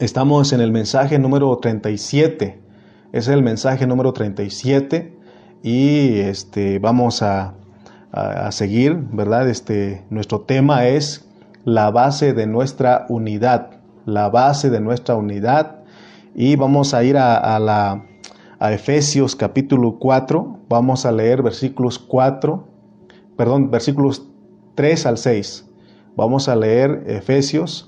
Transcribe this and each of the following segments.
Estamos en el mensaje número 37. Es el mensaje número 37 y este, vamos a, a, seguir, ¿verdad? Este, nuestro tema es la base de nuestra unidad, la base de nuestra unidad y vamos a ir a, a a Efesios capítulo 4, vamos a leer versículos 4, perdón, versículos 3 al 6. Vamos a leer Efesios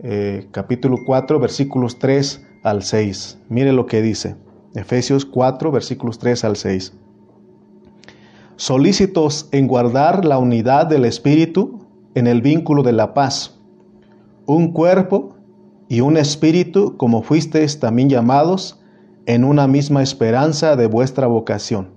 eh, capítulo 4, versículos 3 al 6. Mire lo que dice. Efesios 4, versículos 3 al 6. Solícitos en guardar la unidad del Espíritu en el vínculo de la paz. Un cuerpo y un espíritu, como fuisteis también llamados, en una misma esperanza de vuestra vocación.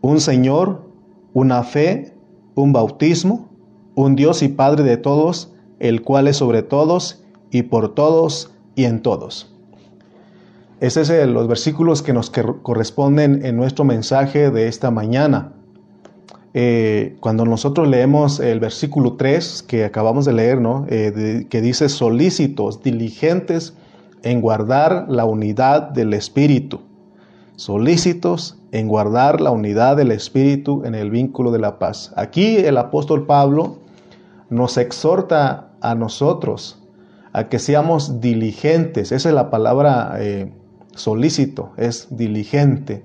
Un Señor, una fe, un bautismo, un Dios y Padre de todos, el cual es sobre todos y por todos y en todos. Esos son los versículos que nos corresponden en nuestro mensaje de esta mañana. Eh, cuando nosotros leemos el versículo 3 que acabamos de leer, ¿no? Eh, que dice solícitos, diligentes en guardar la unidad del Espíritu. Solícitos en guardar la unidad del Espíritu en el vínculo de la paz. Aquí el apóstol Pablo nos exhorta a nosotros a que seamos diligentes. Esa es la palabra eh, solícito, es diligente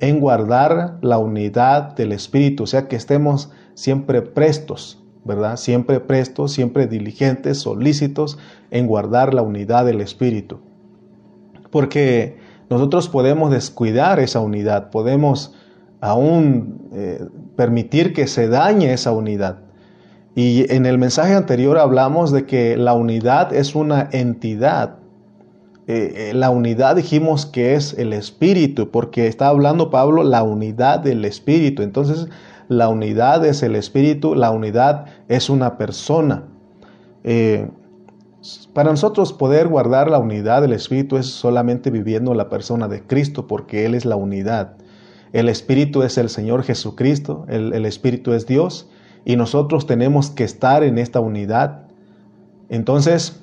en guardar la unidad del Espíritu, o sea que estemos siempre prestos, ¿verdad? Siempre prestos, siempre diligentes, solícitos en guardar la unidad del Espíritu. Porque nosotros podemos descuidar esa unidad, podemos aún eh, permitir que se dañe esa unidad. Y en el mensaje anterior hablamos de que la unidad es una entidad. Eh, eh, la unidad dijimos que es el espíritu, porque está hablando Pablo la unidad del espíritu. Entonces, la unidad es el espíritu, la unidad es una persona. Eh, para nosotros poder guardar la unidad del espíritu es solamente viviendo la persona de Cristo, porque Él es la unidad. El espíritu es el Señor Jesucristo, el, el espíritu es Dios y nosotros tenemos que estar en esta unidad. Entonces,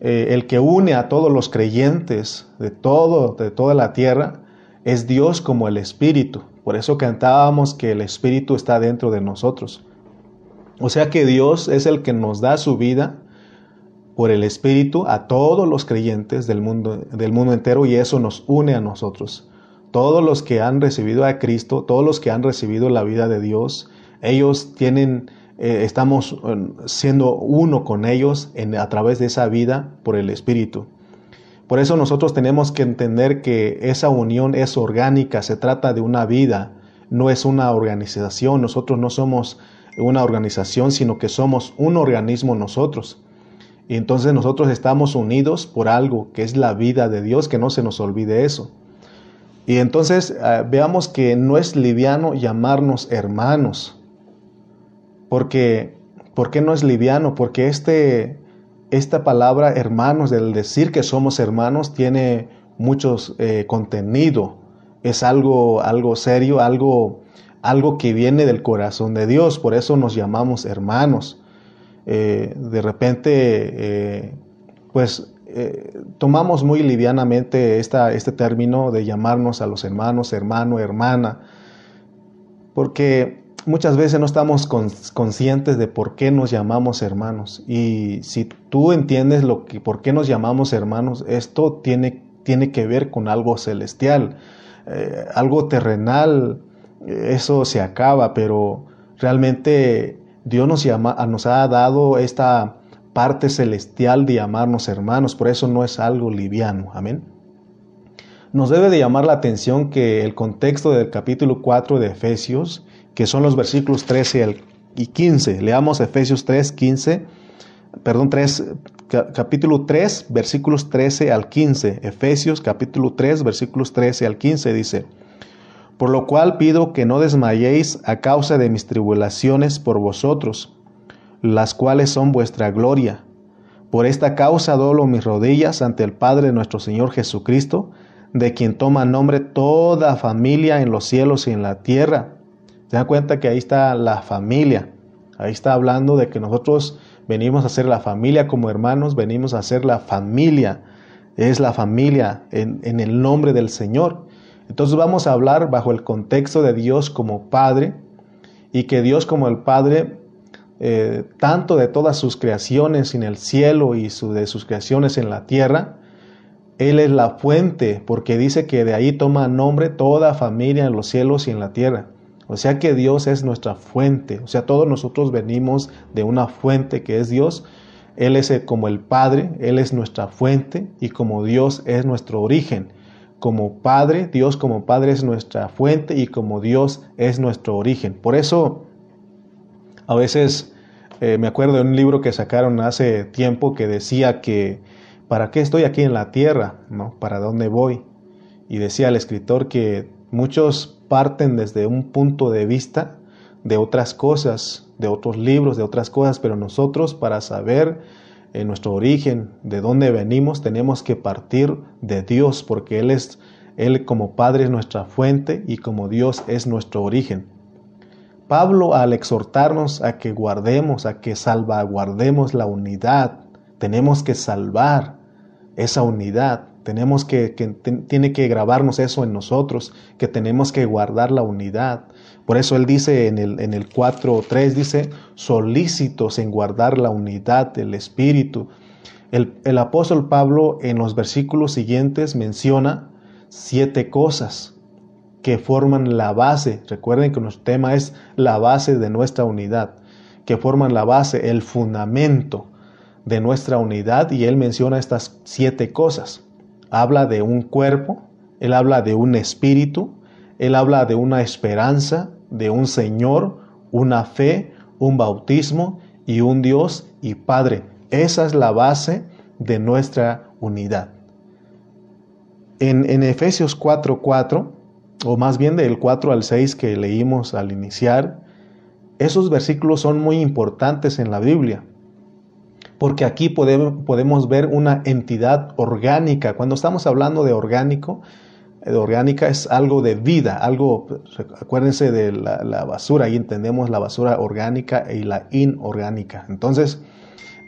eh, el que une a todos los creyentes de todo, de toda la tierra, es Dios como el Espíritu. Por eso cantábamos que el Espíritu está dentro de nosotros. O sea que Dios es el que nos da su vida por el Espíritu a todos los creyentes del mundo, del mundo entero y eso nos une a nosotros. Todos los que han recibido a Cristo, todos los que han recibido la vida de Dios, ellos tienen, eh, estamos eh, siendo uno con ellos a través de esa vida por el Espíritu. Por eso nosotros tenemos que entender que esa unión es orgánica, se trata de una vida, no es una organización. Nosotros no somos una organización, sino que somos un organismo nosotros. Y entonces nosotros estamos unidos por algo que es la vida de Dios, que no se nos olvide eso. Y entonces eh, veamos que no es liviano llamarnos hermanos. Porque, ¿por qué no es liviano? Porque este, esta palabra hermanos, del decir que somos hermanos, tiene muchos eh, contenido. Es algo, algo serio, algo, algo que viene del corazón de Dios. Por eso nos llamamos hermanos. Eh, de repente, eh, pues tomamos muy livianamente esta, este término de llamarnos a los hermanos, hermano, hermana, porque muchas veces no estamos conscientes de por qué nos llamamos hermanos. Y si tú entiendes lo que, por qué nos llamamos hermanos, esto tiene, tiene que ver con algo celestial, eh, algo terrenal, eso se acaba, pero realmente Dios nos, llama, nos ha dado esta parte celestial de llamarnos hermanos, por eso no es algo liviano. Amén. Nos debe de llamar la atención que el contexto del capítulo 4 de Efesios que son los versículos 13 y 15. Leamos Efesios 3, 15, perdón, 3, capítulo 3, versículos 13 al 15. Efesios capítulo 3, versículos 13 al 15 dice, Por lo cual pido que no desmayéis a causa de mis tribulaciones por vosotros, las cuales son vuestra gloria. Por esta causa doblo mis rodillas ante el Padre de nuestro Señor Jesucristo, de quien toma nombre toda familia en los cielos y en la tierra se dan cuenta que ahí está la familia. Ahí está hablando de que nosotros venimos a ser la familia como hermanos, venimos a ser la familia es la familia en, en el nombre del Señor. Entonces vamos a hablar bajo el contexto de Dios como Padre y que Dios como el Padre, eh, tanto de todas sus creaciones en el cielo y de sus creaciones en la tierra, Él es la fuente, porque dice que de ahí toma nombre toda familia en los cielos y en la tierra. O sea que Dios es nuestra fuente, o sea, todos nosotros venimos de una fuente que es Dios. Él es como el Padre, Él es nuestra fuente y como Dios es nuestro origen como Padre, Dios como Padre es nuestra fuente y como Dios es nuestro origen. Por eso, a veces eh, me acuerdo de un libro que sacaron hace tiempo que decía que, ¿para qué estoy aquí en la tierra? ¿No? ¿Para dónde voy? Y decía el escritor que muchos parten desde un punto de vista de otras cosas, de otros libros, de otras cosas, pero nosotros para saber en nuestro origen, de dónde venimos, tenemos que partir de Dios, porque Él es, Él como Padre es nuestra fuente y como Dios es nuestro origen. Pablo al exhortarnos a que guardemos, a que salvaguardemos la unidad, tenemos que salvar esa unidad, tenemos que, tiene que grabarnos eso en nosotros, que tenemos que guardar la unidad. Por eso él dice en el, en el 4.3, dice, solícitos en guardar la unidad del Espíritu. El, el apóstol Pablo en los versículos siguientes menciona siete cosas que forman la base. Recuerden que nuestro tema es la base de nuestra unidad, que forman la base, el fundamento de nuestra unidad y él menciona estas siete cosas. Habla de un cuerpo, él habla de un espíritu, él habla de una esperanza, de un Señor, una fe, un bautismo y un Dios y Padre. Esa es la base de nuestra unidad. En, en Efesios 4:4, o más bien del 4 al 6 que leímos al iniciar, esos versículos son muy importantes en la Biblia, porque aquí podemos, podemos ver una entidad orgánica. Cuando estamos hablando de orgánico, orgánica es algo de vida, algo, acuérdense de la, basura, ahí entendemos la basura orgánica y la inorgánica. Entonces,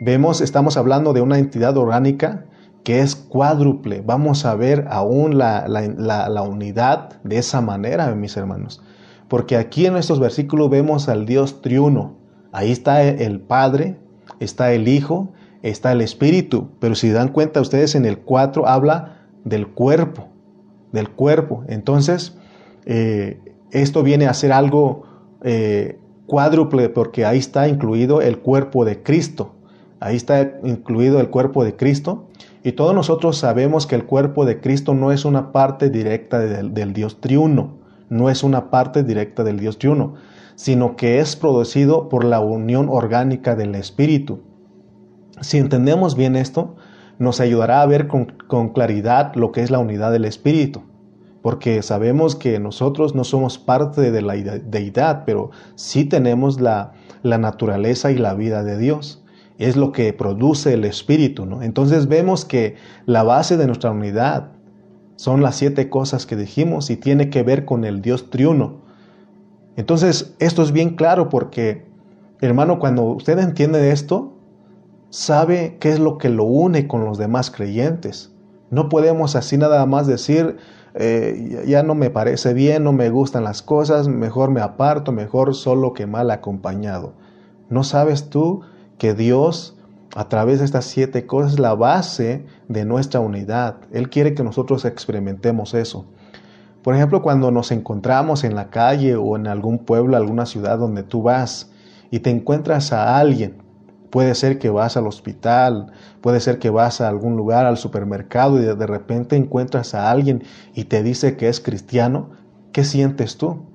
vemos, estamos hablando de una entidad orgánica que es cuádruple. Vamos a ver aún la, la unidad de esa manera, mis hermanos. Porque aquí en estos versículos vemos al Dios triuno. Ahí está el Padre, está el Hijo, está el Espíritu. Pero si dan cuenta ustedes en el 4 habla del cuerpo del cuerpo. Entonces, eh, esto viene a ser algo eh, cuádruple porque ahí está incluido el cuerpo de Cristo. Ahí está incluido el cuerpo de Cristo. Y todos nosotros sabemos que el cuerpo de Cristo no es una parte directa del, del Dios triuno. No es una parte directa del Dios triuno, sino que es producido por la unión orgánica del Espíritu. Si entendemos bien esto, nos ayudará a ver con, claridad lo que es la unidad del Espíritu, porque sabemos que nosotros no somos parte de la deidad, pero sí tenemos la, la naturaleza y la vida de Dios. Es lo que produce el Espíritu, ¿no? Entonces vemos que la base de nuestra unidad son las siete cosas que dijimos y tiene que ver con el Dios triuno. Entonces, esto es bien claro porque, hermano, cuando usted entiende esto, sabe qué es lo que lo une con los demás creyentes. No podemos así nada más decir, eh, ya no me parece bien, no me gustan las cosas, mejor me aparto, mejor solo que mal acompañado. ¿No sabes tú que Dios, a través de estas siete cosas, es la base de nuestra unidad? Él quiere que nosotros experimentemos eso. Por ejemplo, cuando nos encontramos en la calle o en algún pueblo, alguna ciudad donde tú vas y te encuentras a alguien Puede ser que vas al hospital, puede ser que vas a algún lugar, al supermercado y de repente encuentras a alguien y te dice que es cristiano. ¿Qué sientes tú?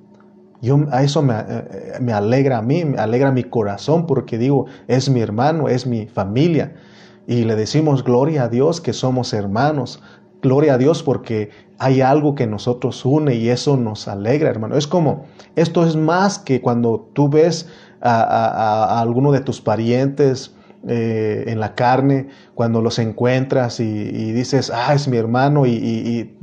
Yo, a eso me, eh, me alegra a mí, me alegra mi corazón porque digo, es mi hermano, es mi familia. Y le decimos gloria a Dios que somos hermanos. Gloria a Dios porque hay algo que nosotros une y eso nos alegra, hermano. Es como, esto es más que cuando tú ves a, alguno de tus parientes eh, en la carne, cuando los encuentras y, dices, ah, es mi hermano y,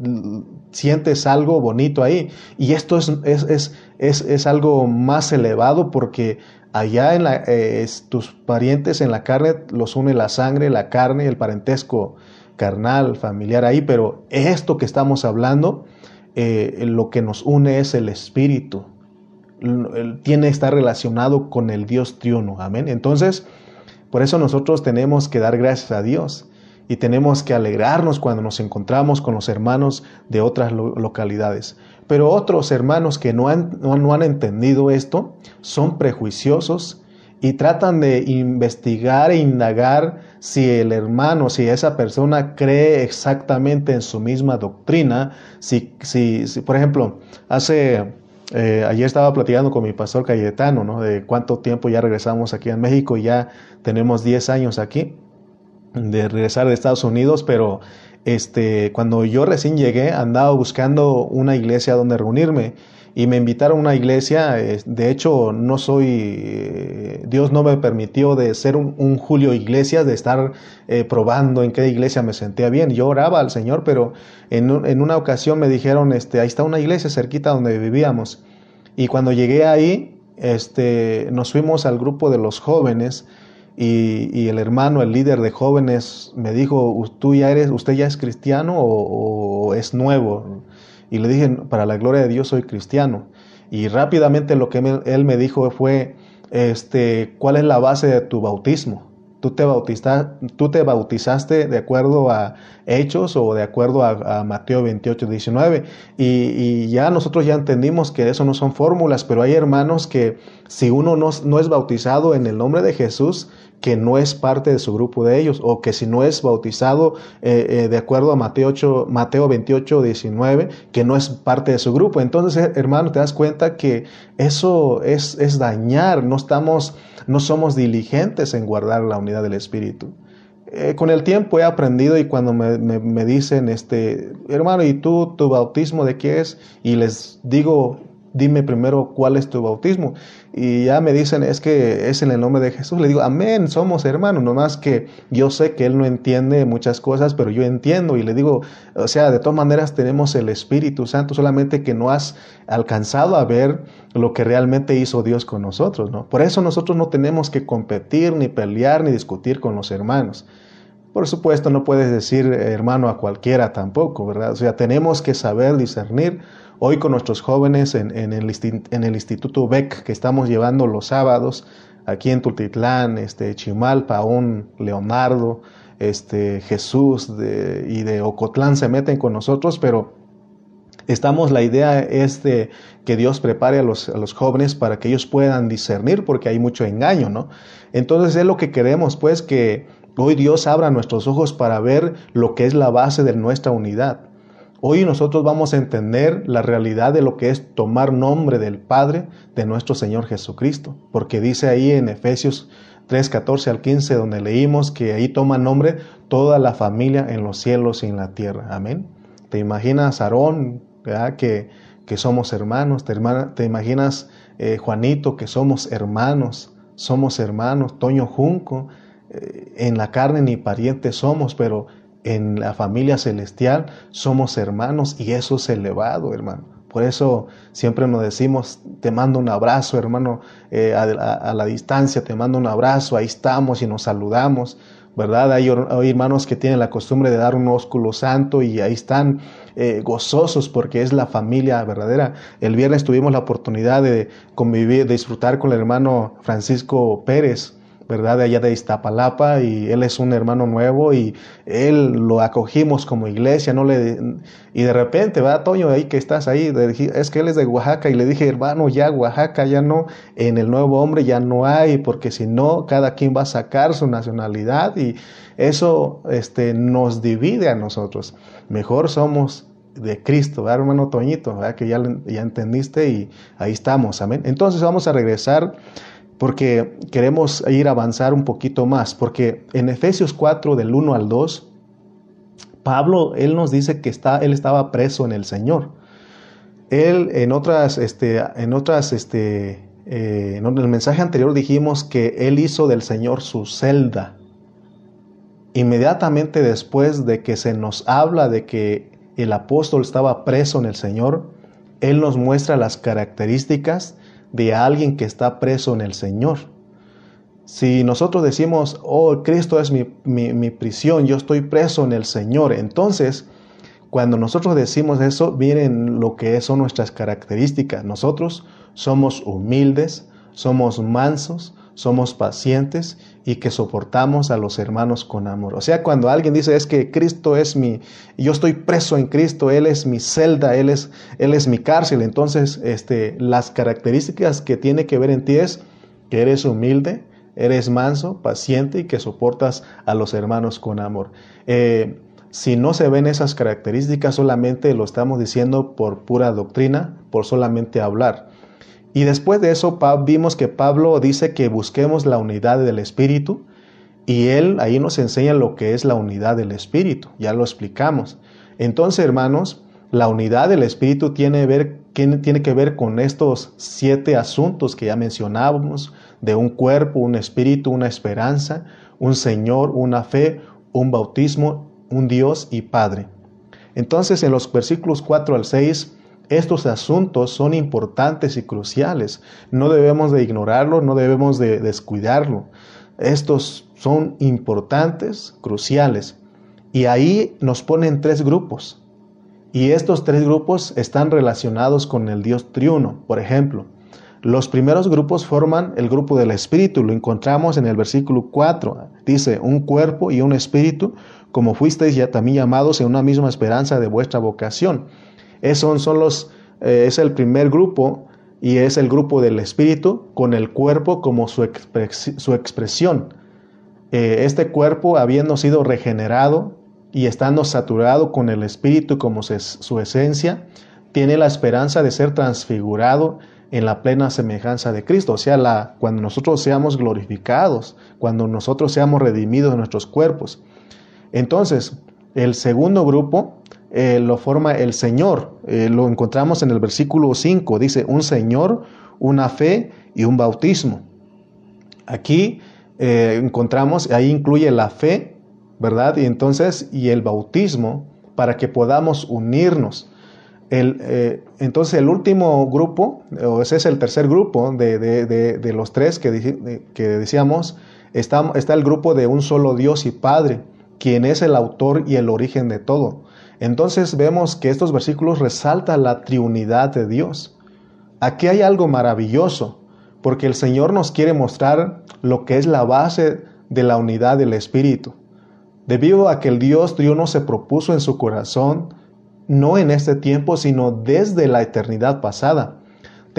sientes algo bonito ahí. Y esto es, es, es, es algo más elevado porque allá en la, eh, tus parientes en la carne los une la sangre, la carne, el parentesco carnal, familiar ahí, pero esto que estamos hablando, eh, lo que nos une es el espíritu. Tiene estar relacionado con el Dios triuno. Amén. Entonces, por eso nosotros tenemos que dar gracias a Dios y tenemos que alegrarnos cuando nos encontramos con los hermanos de otras localidades. Pero otros hermanos que no han, no han entendido esto son prejuiciosos y tratan de investigar e indagar si el hermano, si esa persona cree exactamente en su misma doctrina, si, si, por ejemplo, hace, eh, ayer estaba platicando con mi pastor Cayetano, ¿no? De cuánto tiempo ya regresamos aquí en México, ya tenemos 10 años aquí de regresar de Estados Unidos, pero este, cuando yo recién llegué andaba buscando una iglesia donde reunirme y me invitaron a una iglesia. De hecho, no soy, eh, Dios no me permitió de ser un, Julio Iglesias, de estar eh, probando en qué iglesia me sentía bien. Yo oraba al Señor, pero en, en, una ocasión me dijeron, este, ahí está una iglesia cerquita donde vivíamos. Y cuando llegué ahí, este, nos fuimos al grupo de los jóvenes. Y, el hermano, el líder de jóvenes, me dijo, ¿tú ya eres, usted ya es cristiano o es nuevo? Y le dije, para la gloria de Dios soy cristiano. Y rápidamente lo que él me dijo fue, este, ¿cuál es la base de tu bautismo? ¿Tú te, ¿Tú te bautizaste de acuerdo a Hechos o de acuerdo a, Mateo 28, 19? Y, y, ya nosotros ya entendimos que eso no son fórmulas, pero hay hermanos que si uno no, no es bautizado en el nombre de Jesús, que no es parte de su grupo de ellos, o que si no es bautizado eh, eh, de acuerdo a Mateo, 8, Mateo 28, 19, que no es parte de su grupo. Entonces, eh, hermano, te das cuenta que eso es, es dañar, no, estamos, no somos diligentes en guardar la unidad del Espíritu. con el tiempo he aprendido y cuando me, me, me, dicen, este, hermano, ¿y tú tu bautismo de qué es? Y les digo dime primero cuál es tu bautismo. Y ya me dicen, es que es en el nombre de Jesús. Le digo, amén, somos hermanos, nomás que yo sé que Él no entiende muchas cosas, pero yo entiendo. Y le digo, o sea, de todas maneras tenemos el Espíritu Santo, solamente que no has alcanzado a ver lo que realmente hizo Dios con nosotros, ¿no? Por eso nosotros no tenemos que competir, ni pelear, ni discutir con los hermanos. Por supuesto, no puedes decir hermano a cualquiera tampoco, ¿verdad? O sea, tenemos que saber discernir Hoy con nuestros jóvenes en, el, Instituto BEC que estamos llevando los sábados, aquí en Tultitlán, este, Chimalpa, un Leonardo, este, Jesús y de Ocotlán se meten con nosotros, pero estamos, la idea es de que Dios prepare a los, a los, jóvenes para que ellos puedan discernir, porque hay mucho engaño, ¿no? Entonces es lo que queremos, pues, que hoy Dios abra nuestros ojos para ver lo que es la base de nuestra unidad. Hoy nosotros vamos a entender la realidad de lo que es tomar nombre del Padre de nuestro Señor Jesucristo, porque dice ahí en Efesios 3, 14 al 15, donde leímos que ahí toma nombre toda la familia en los cielos y en la tierra. Amén. ¿Te imaginas, Aarón, que, que, somos hermanos? ¿Te, te imaginas, eh, Juanito, que somos hermanos? Somos hermanos. Toño Junco, eh, en la carne ni parientes somos, pero en la familia celestial somos hermanos y eso es elevado, hermano. Por eso siempre nos decimos, te mando un abrazo, hermano, eh, a, la distancia, te mando un abrazo, ahí estamos y nos saludamos, ¿verdad? Hay, hermanos que tienen la costumbre de dar un ósculo santo y ahí están eh, gozosos porque es la familia verdadera. El viernes tuvimos la oportunidad de convivir, de disfrutar con el hermano Francisco Pérez, ¿verdad? De allá de Iztapalapa y él es un hermano nuevo y él lo acogimos como iglesia, no le y de repente, va Toño, ahí que estás ahí, es que él es de Oaxaca y le dije, hermano, ya Oaxaca ya no, en el nuevo hombre ya no hay, porque si no, cada quien va a sacar su nacionalidad y eso este, nos divide a nosotros. Mejor somos de Cristo, ¿verdad, hermano Toñito? ¿verdad? Que ya, ya entendiste y ahí estamos, amén. Entonces vamos a regresar porque queremos ir a avanzar un poquito más, porque en Efesios 4 del 1 al 2, Pablo, él nos dice que está, él estaba preso en el Señor. Él en otras, este, en otras, este, eh, en el mensaje anterior dijimos que él hizo del Señor su celda. Inmediatamente después de que se nos habla de que el apóstol estaba preso en el Señor, él nos muestra las características de alguien que está preso en el Señor. Si nosotros decimos, oh, Cristo es mi, mi, prisión, yo estoy preso en el Señor, entonces, cuando nosotros decimos eso, miren lo que son nuestras características. Nosotros somos humildes, somos mansos, somos pacientes y que soportamos a los hermanos con amor. O sea, cuando alguien dice es que Cristo es mi, yo estoy preso en Cristo, Él es mi celda, Él es, Él es mi cárcel, entonces este, las características que tiene que ver en ti es que eres humilde, eres manso, paciente y que soportas a los hermanos con amor. Eh, si no se ven esas características, solamente lo estamos diciendo por pura doctrina, por solamente hablar. Y después de eso vimos que Pablo dice que busquemos la unidad del Espíritu y él ahí nos enseña lo que es la unidad del Espíritu, ya lo explicamos. Entonces, hermanos, la unidad del Espíritu tiene, ver, tiene que ver con estos siete asuntos que ya mencionábamos, de un cuerpo, un espíritu, una esperanza, un Señor, una fe, un bautismo, un Dios y Padre. Entonces, en los versículos 4 al 6, estos asuntos son importantes y cruciales. No debemos de ignorarlo, no debemos de descuidarlo. Estos son importantes, cruciales. Y ahí nos ponen tres grupos. Y estos tres grupos están relacionados con el Dios triuno. Por ejemplo, los primeros grupos forman el grupo del Espíritu. Lo encontramos en el versículo 4. Dice, un cuerpo y un espíritu, como fuisteis ya también llamados en una misma esperanza de vuestra vocación. Son los, eh, es el primer grupo y es el grupo del espíritu con el cuerpo como su, su expresión. Eh, este cuerpo, habiendo sido regenerado y estando saturado con el espíritu como su esencia, tiene la esperanza de ser transfigurado en la plena semejanza de Cristo, o sea, la, cuando nosotros seamos glorificados, cuando nosotros seamos redimidos de nuestros cuerpos. Entonces, el segundo grupo eh, lo forma el Señor. Eh, lo encontramos en el versículo 5. Dice, un Señor, una fe y un bautismo. Aquí eh, encontramos, ahí incluye la fe, ¿verdad? Y entonces, y el bautismo para que podamos unirnos. El, entonces el último grupo, o ese es el tercer grupo de, de, los tres que, que decíamos, está, está el grupo de un solo Dios y Padre, quien es el autor y el origen de todo. Entonces vemos que estos versículos resaltan la triunidad de Dios. Aquí hay algo maravilloso, porque el Señor nos quiere mostrar lo que es la base de la unidad del Espíritu. Debido a que el Dios triuno se propuso en su corazón, no en este tiempo, sino desde la eternidad pasada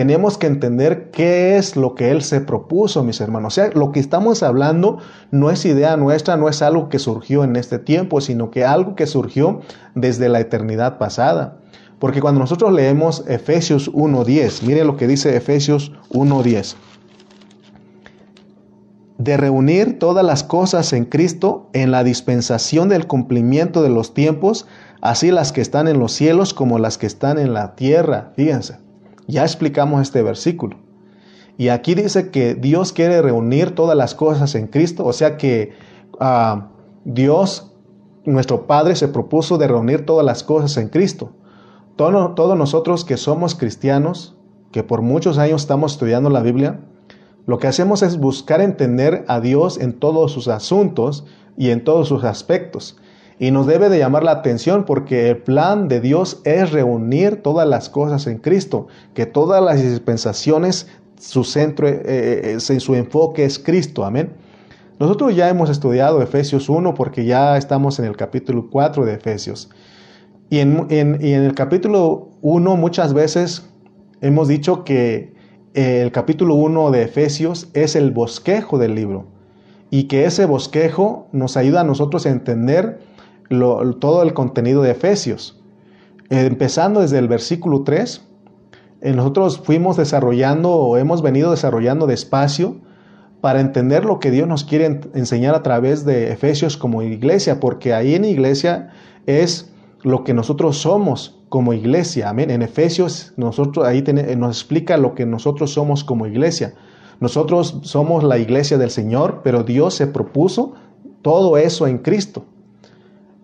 tenemos que entender qué es lo que Él se propuso, mis hermanos. O sea, lo que estamos hablando no es idea nuestra, no es algo que surgió en este tiempo, sino que algo que surgió desde la eternidad pasada. Porque cuando nosotros leemos Efesios 1.10, mire lo que dice Efesios 1.10. De reunir todas las cosas en Cristo en la dispensación del cumplimiento de los tiempos, así las que están en los cielos como las que están en la tierra. Fíjense. Ya explicamos este versículo. Y aquí dice que Dios quiere reunir todas las cosas en Cristo, o sea que ah, Dios, nuestro Padre, se propuso de reunir todas las cosas en Cristo. todos nosotros que somos cristianos, que por muchos años estamos estudiando la Biblia, lo que hacemos es buscar entender a Dios en todos sus asuntos y en todos sus aspectos. Y nos debe de llamar la atención porque el plan de Dios es reunir todas las cosas en Cristo, que todas las dispensaciones, su centro, eh, eh, eh, su enfoque es Cristo. Amén. Nosotros ya hemos estudiado Efesios 1 porque ya estamos en el capítulo 4 de Efesios. Y en, y en el capítulo 1 muchas veces hemos dicho que el capítulo 1 de Efesios es el bosquejo del libro y que ese bosquejo nos ayuda a nosotros a entender todo el contenido de Efesios. empezando desde el versículo 3, eh, nosotros fuimos desarrollando o hemos venido desarrollando despacio para entender lo que Dios nos quiere enseñar a través de Efesios como iglesia, porque ahí en iglesia es lo que nosotros somos como iglesia. Amén. En Efesios nosotros ahí nos explica lo que nosotros somos como iglesia. Nosotros somos la iglesia del Señor, pero Dios se propuso todo eso en Cristo.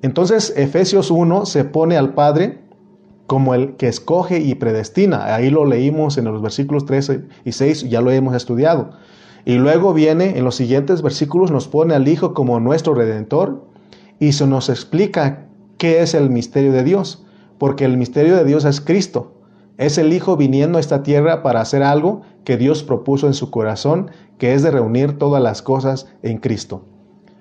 Entonces Efesios 1 se pone al Padre como el que escoge y predestina. Ahí lo leímos en los versículos 13 y 6, ya lo hemos estudiado. Y luego viene en los siguientes versículos, nos pone al Hijo como nuestro redentor y se nos explica qué es el misterio de Dios, porque el misterio de Dios es Cristo. Es el Hijo viniendo a esta tierra para hacer algo que Dios propuso en su corazón, que es de reunir todas las cosas en Cristo.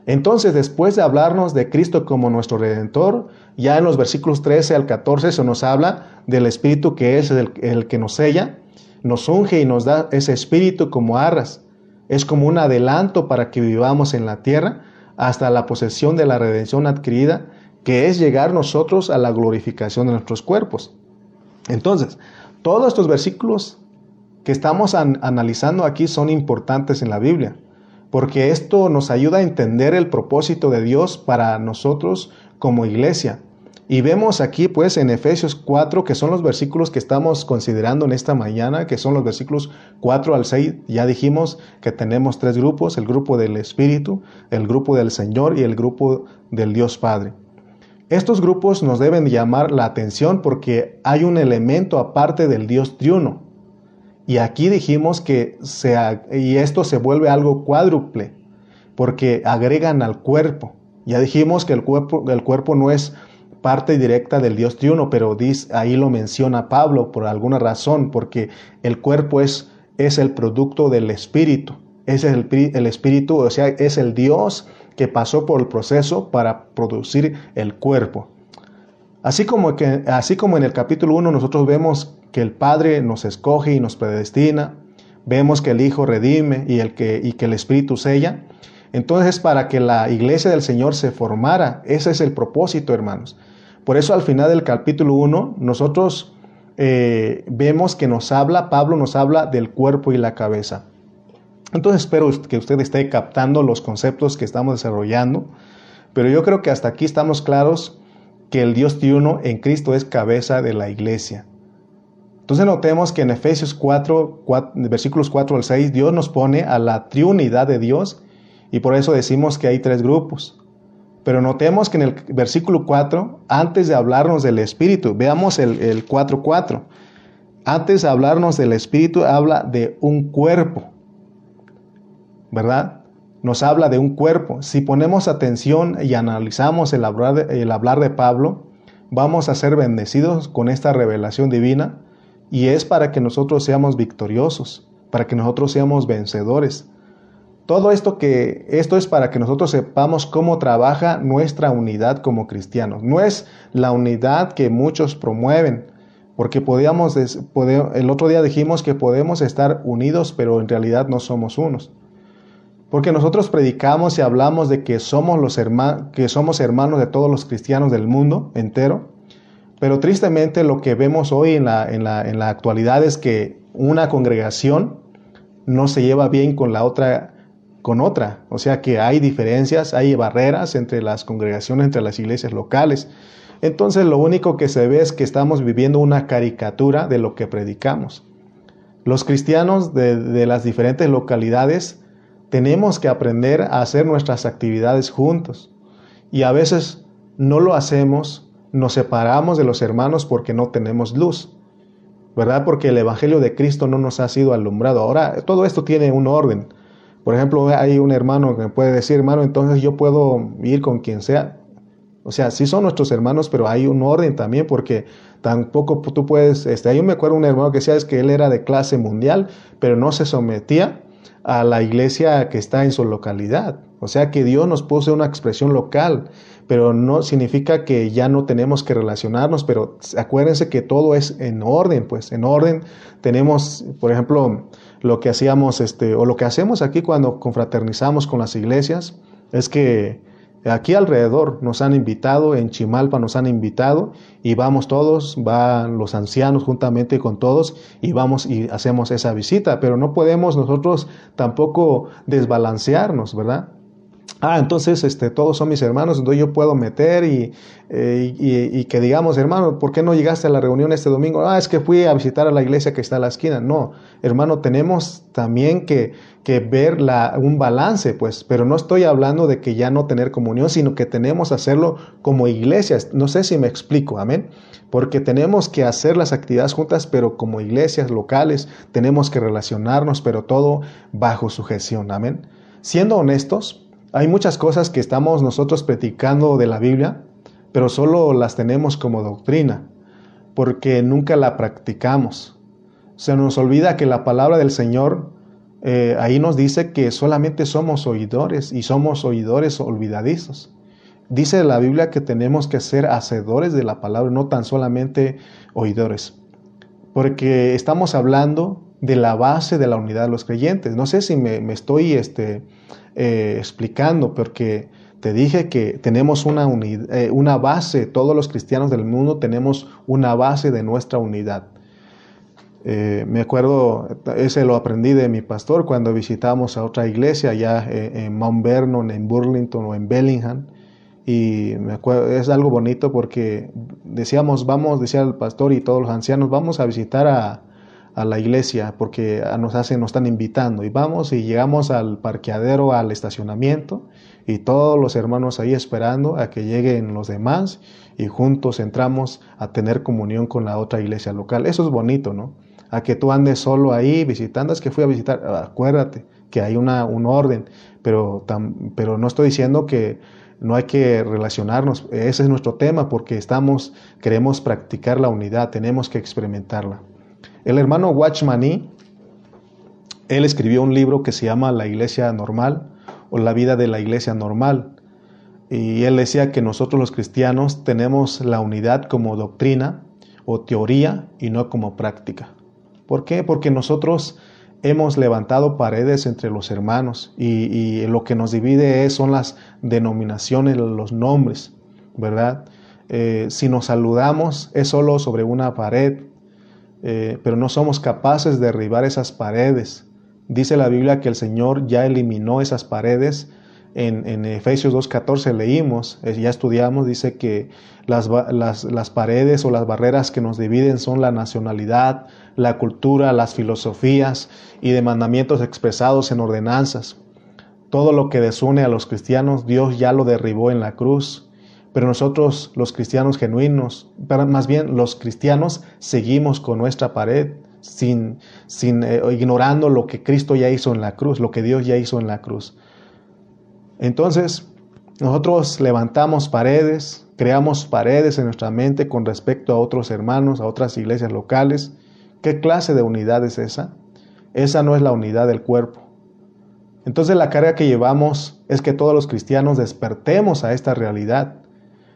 Entonces, después de hablarnos de Cristo como nuestro redentor, ya en los versículos 13 al 14 se nos habla del Espíritu que es el, que nos sella, nos unge y nos da ese Espíritu como arras. Es como un adelanto para que vivamos en la tierra hasta la posesión de la redención adquirida, que es llegar nosotros a la glorificación de nuestros cuerpos. Entonces, todos estos versículos que estamos analizando aquí son importantes en la Biblia, porque esto nos ayuda a entender el propósito de Dios para nosotros como iglesia. Y vemos aquí pues en Efesios 4, que son los versículos que estamos considerando en esta mañana, que son los versículos 4 al 6. Ya dijimos que tenemos tres grupos, el grupo del Espíritu, el grupo del Señor y el grupo del Dios Padre. Estos grupos nos deben llamar la atención porque hay un elemento aparte del Dios triuno. Y aquí dijimos que se, y esto se vuelve algo cuádruple, porque agregan al cuerpo. Ya dijimos que el cuerpo, el cuerpo no es parte directa del Dios triuno, pero ahí lo menciona Pablo por alguna razón, porque el cuerpo es, es el producto del Espíritu. Es el, el Espíritu, o sea, es el Dios que pasó por el proceso para producir el cuerpo. Así como, que, así como en el capítulo 1 nosotros vemos que el Padre nos escoge y nos predestina, vemos que el Hijo redime y, el que, y que el Espíritu sella, entonces para que la iglesia del Señor se formara, ese es el propósito, hermanos. Por eso al final del capítulo 1 nosotros eh, vemos que nos habla, Pablo nos habla del cuerpo y la cabeza. Entonces espero que usted esté captando los conceptos que estamos desarrollando, pero yo creo que hasta aquí estamos claros que el Dios triuno en Cristo es cabeza de la iglesia. Entonces notemos que en Efesios 4, 4, versículos 4 al 6, Dios nos pone a la triunidad de Dios y por eso decimos que hay tres grupos. Pero notemos que en el versículo 4, antes de hablarnos del Espíritu, veamos el, 4.4. Antes de hablarnos del Espíritu, habla de un cuerpo. ¿Verdad? Nos habla de un cuerpo. Si ponemos atención y analizamos el hablar el hablar de Pablo, vamos a ser bendecidos con esta revelación divina y es para que nosotros seamos victoriosos, para que nosotros seamos vencedores. Todo esto que esto es para que nosotros sepamos cómo trabaja nuestra unidad como cristianos. No es la unidad que muchos promueven, porque podíamos el otro día dijimos que podemos estar unidos, pero en realidad no somos unos. Porque nosotros predicamos y hablamos de que somos los hermanos, que somos hermanos de todos los cristianos del mundo entero, pero tristemente lo que vemos hoy en la, en la, en la actualidad es que una congregación no se lleva bien con la otra con otra. O sea que hay diferencias, hay barreras entre las congregaciones, entre las iglesias locales. Entonces lo único que se ve es que estamos viviendo una caricatura de lo que predicamos. Los cristianos de, de las diferentes localidades tenemos que aprender a hacer nuestras actividades juntos. Y a veces no lo hacemos, nos separamos de los hermanos porque no tenemos luz. ¿Verdad? Porque el Evangelio de Cristo no nos ha sido alumbrado. Ahora, todo esto tiene un orden. Por ejemplo, hay un hermano que me puede decir, hermano, entonces yo puedo ir con quien sea. O sea, sí son nuestros hermanos, pero hay un orden también, porque tampoco tú puedes, este, yo me acuerdo un hermano que decía es que él era de clase mundial, pero no se sometía a la iglesia que está en su localidad. O sea que Dios nos puso una expresión local, pero no significa que ya no tenemos que relacionarnos, pero acuérdense que todo es en orden, pues en orden tenemos, por ejemplo, lo que hacíamos, este, o lo que hacemos aquí cuando confraternizamos con las iglesias, es que aquí alrededor nos han invitado, en Chimalpa nos han invitado, y vamos todos, van los ancianos juntamente con todos, y vamos y hacemos esa visita, pero no podemos nosotros tampoco desbalancearnos, ¿verdad? Ah, entonces este, todos son mis hermanos, entonces yo puedo meter y, eh, y, que digamos, hermano, ¿por qué no llegaste a la reunión este domingo? Ah, es que fui a visitar a la iglesia que está a la esquina. No, hermano, tenemos también que, que ver la, un balance, pues, pero no estoy hablando de que ya no tener comunión, sino que tenemos que hacerlo como iglesias. No sé si me explico, amén. Porque tenemos que hacer las actividades juntas, pero como iglesias locales tenemos que relacionarnos, pero todo bajo sujeción, amén. Siendo honestos, hay muchas cosas que estamos nosotros practicando de la Biblia, pero solo las tenemos como doctrina, porque nunca la practicamos. Se nos olvida que la palabra del Señor eh, ahí nos dice que solamente somos oidores y somos oidores olvidadizos. Dice la Biblia que tenemos que ser hacedores de la palabra, no tan solamente oidores, porque estamos hablando de la base de la unidad de los creyentes. No sé si me, me estoy este, eh, explicando, porque te dije que tenemos una, eh, una base, todos los cristianos del mundo tenemos una base de nuestra unidad. Eh, me acuerdo, ese lo aprendí de mi pastor cuando visitamos a otra iglesia allá en Mount Vernon, en Burlington o en Bellingham. Y es algo bonito porque decíamos, vamos, decía el pastor y todos los ancianos, vamos a visitar a, a la iglesia porque nos hacen, nos están invitando y vamos y llegamos al parqueadero, al estacionamiento y todos los hermanos ahí esperando a que lleguen los demás y juntos entramos a tener comunión con la otra iglesia local. Eso es bonito, ¿no? A que tú andes solo ahí visitando, es que fui a visitar, acuérdate que hay una, un orden, pero, pero no estoy diciendo que no hay que relacionarnos, ese es nuestro tema porque estamos, queremos practicar la unidad, tenemos que experimentarla. El hermano Watchmani, él escribió un libro que se llama La Iglesia Normal o La vida de la Iglesia Normal. Y él decía que nosotros los cristianos tenemos la unidad como doctrina o teoría y no como práctica. ¿Por qué? Porque nosotros hemos levantado paredes entre los hermanos y, lo que nos divide son las denominaciones, los nombres, ¿verdad? Eh, si nos saludamos es solo sobre una pared, eh, pero no somos capaces de derribar esas paredes. Dice la Biblia que el Señor ya eliminó esas paredes. En, Efesios 2.14 leímos, eh, ya estudiamos, dice que las, las paredes o las barreras que nos dividen son la nacionalidad, la cultura, las filosofías y de mandamientos expresados en ordenanzas. Todo lo que desune a los cristianos, Dios ya lo derribó en la cruz. Pero nosotros, los cristianos genuinos, más bien los cristianos, seguimos con nuestra pared, sin, sin eh, ignorando lo que Cristo ya hizo en la cruz, lo que Dios ya hizo en la cruz. Entonces, nosotros levantamos paredes, creamos paredes en nuestra mente con respecto a otros hermanos, a otras iglesias locales. ¿Qué clase de unidad es esa? Esa no es la unidad del cuerpo. Entonces la carga que llevamos es que todos los cristianos despertemos a esta realidad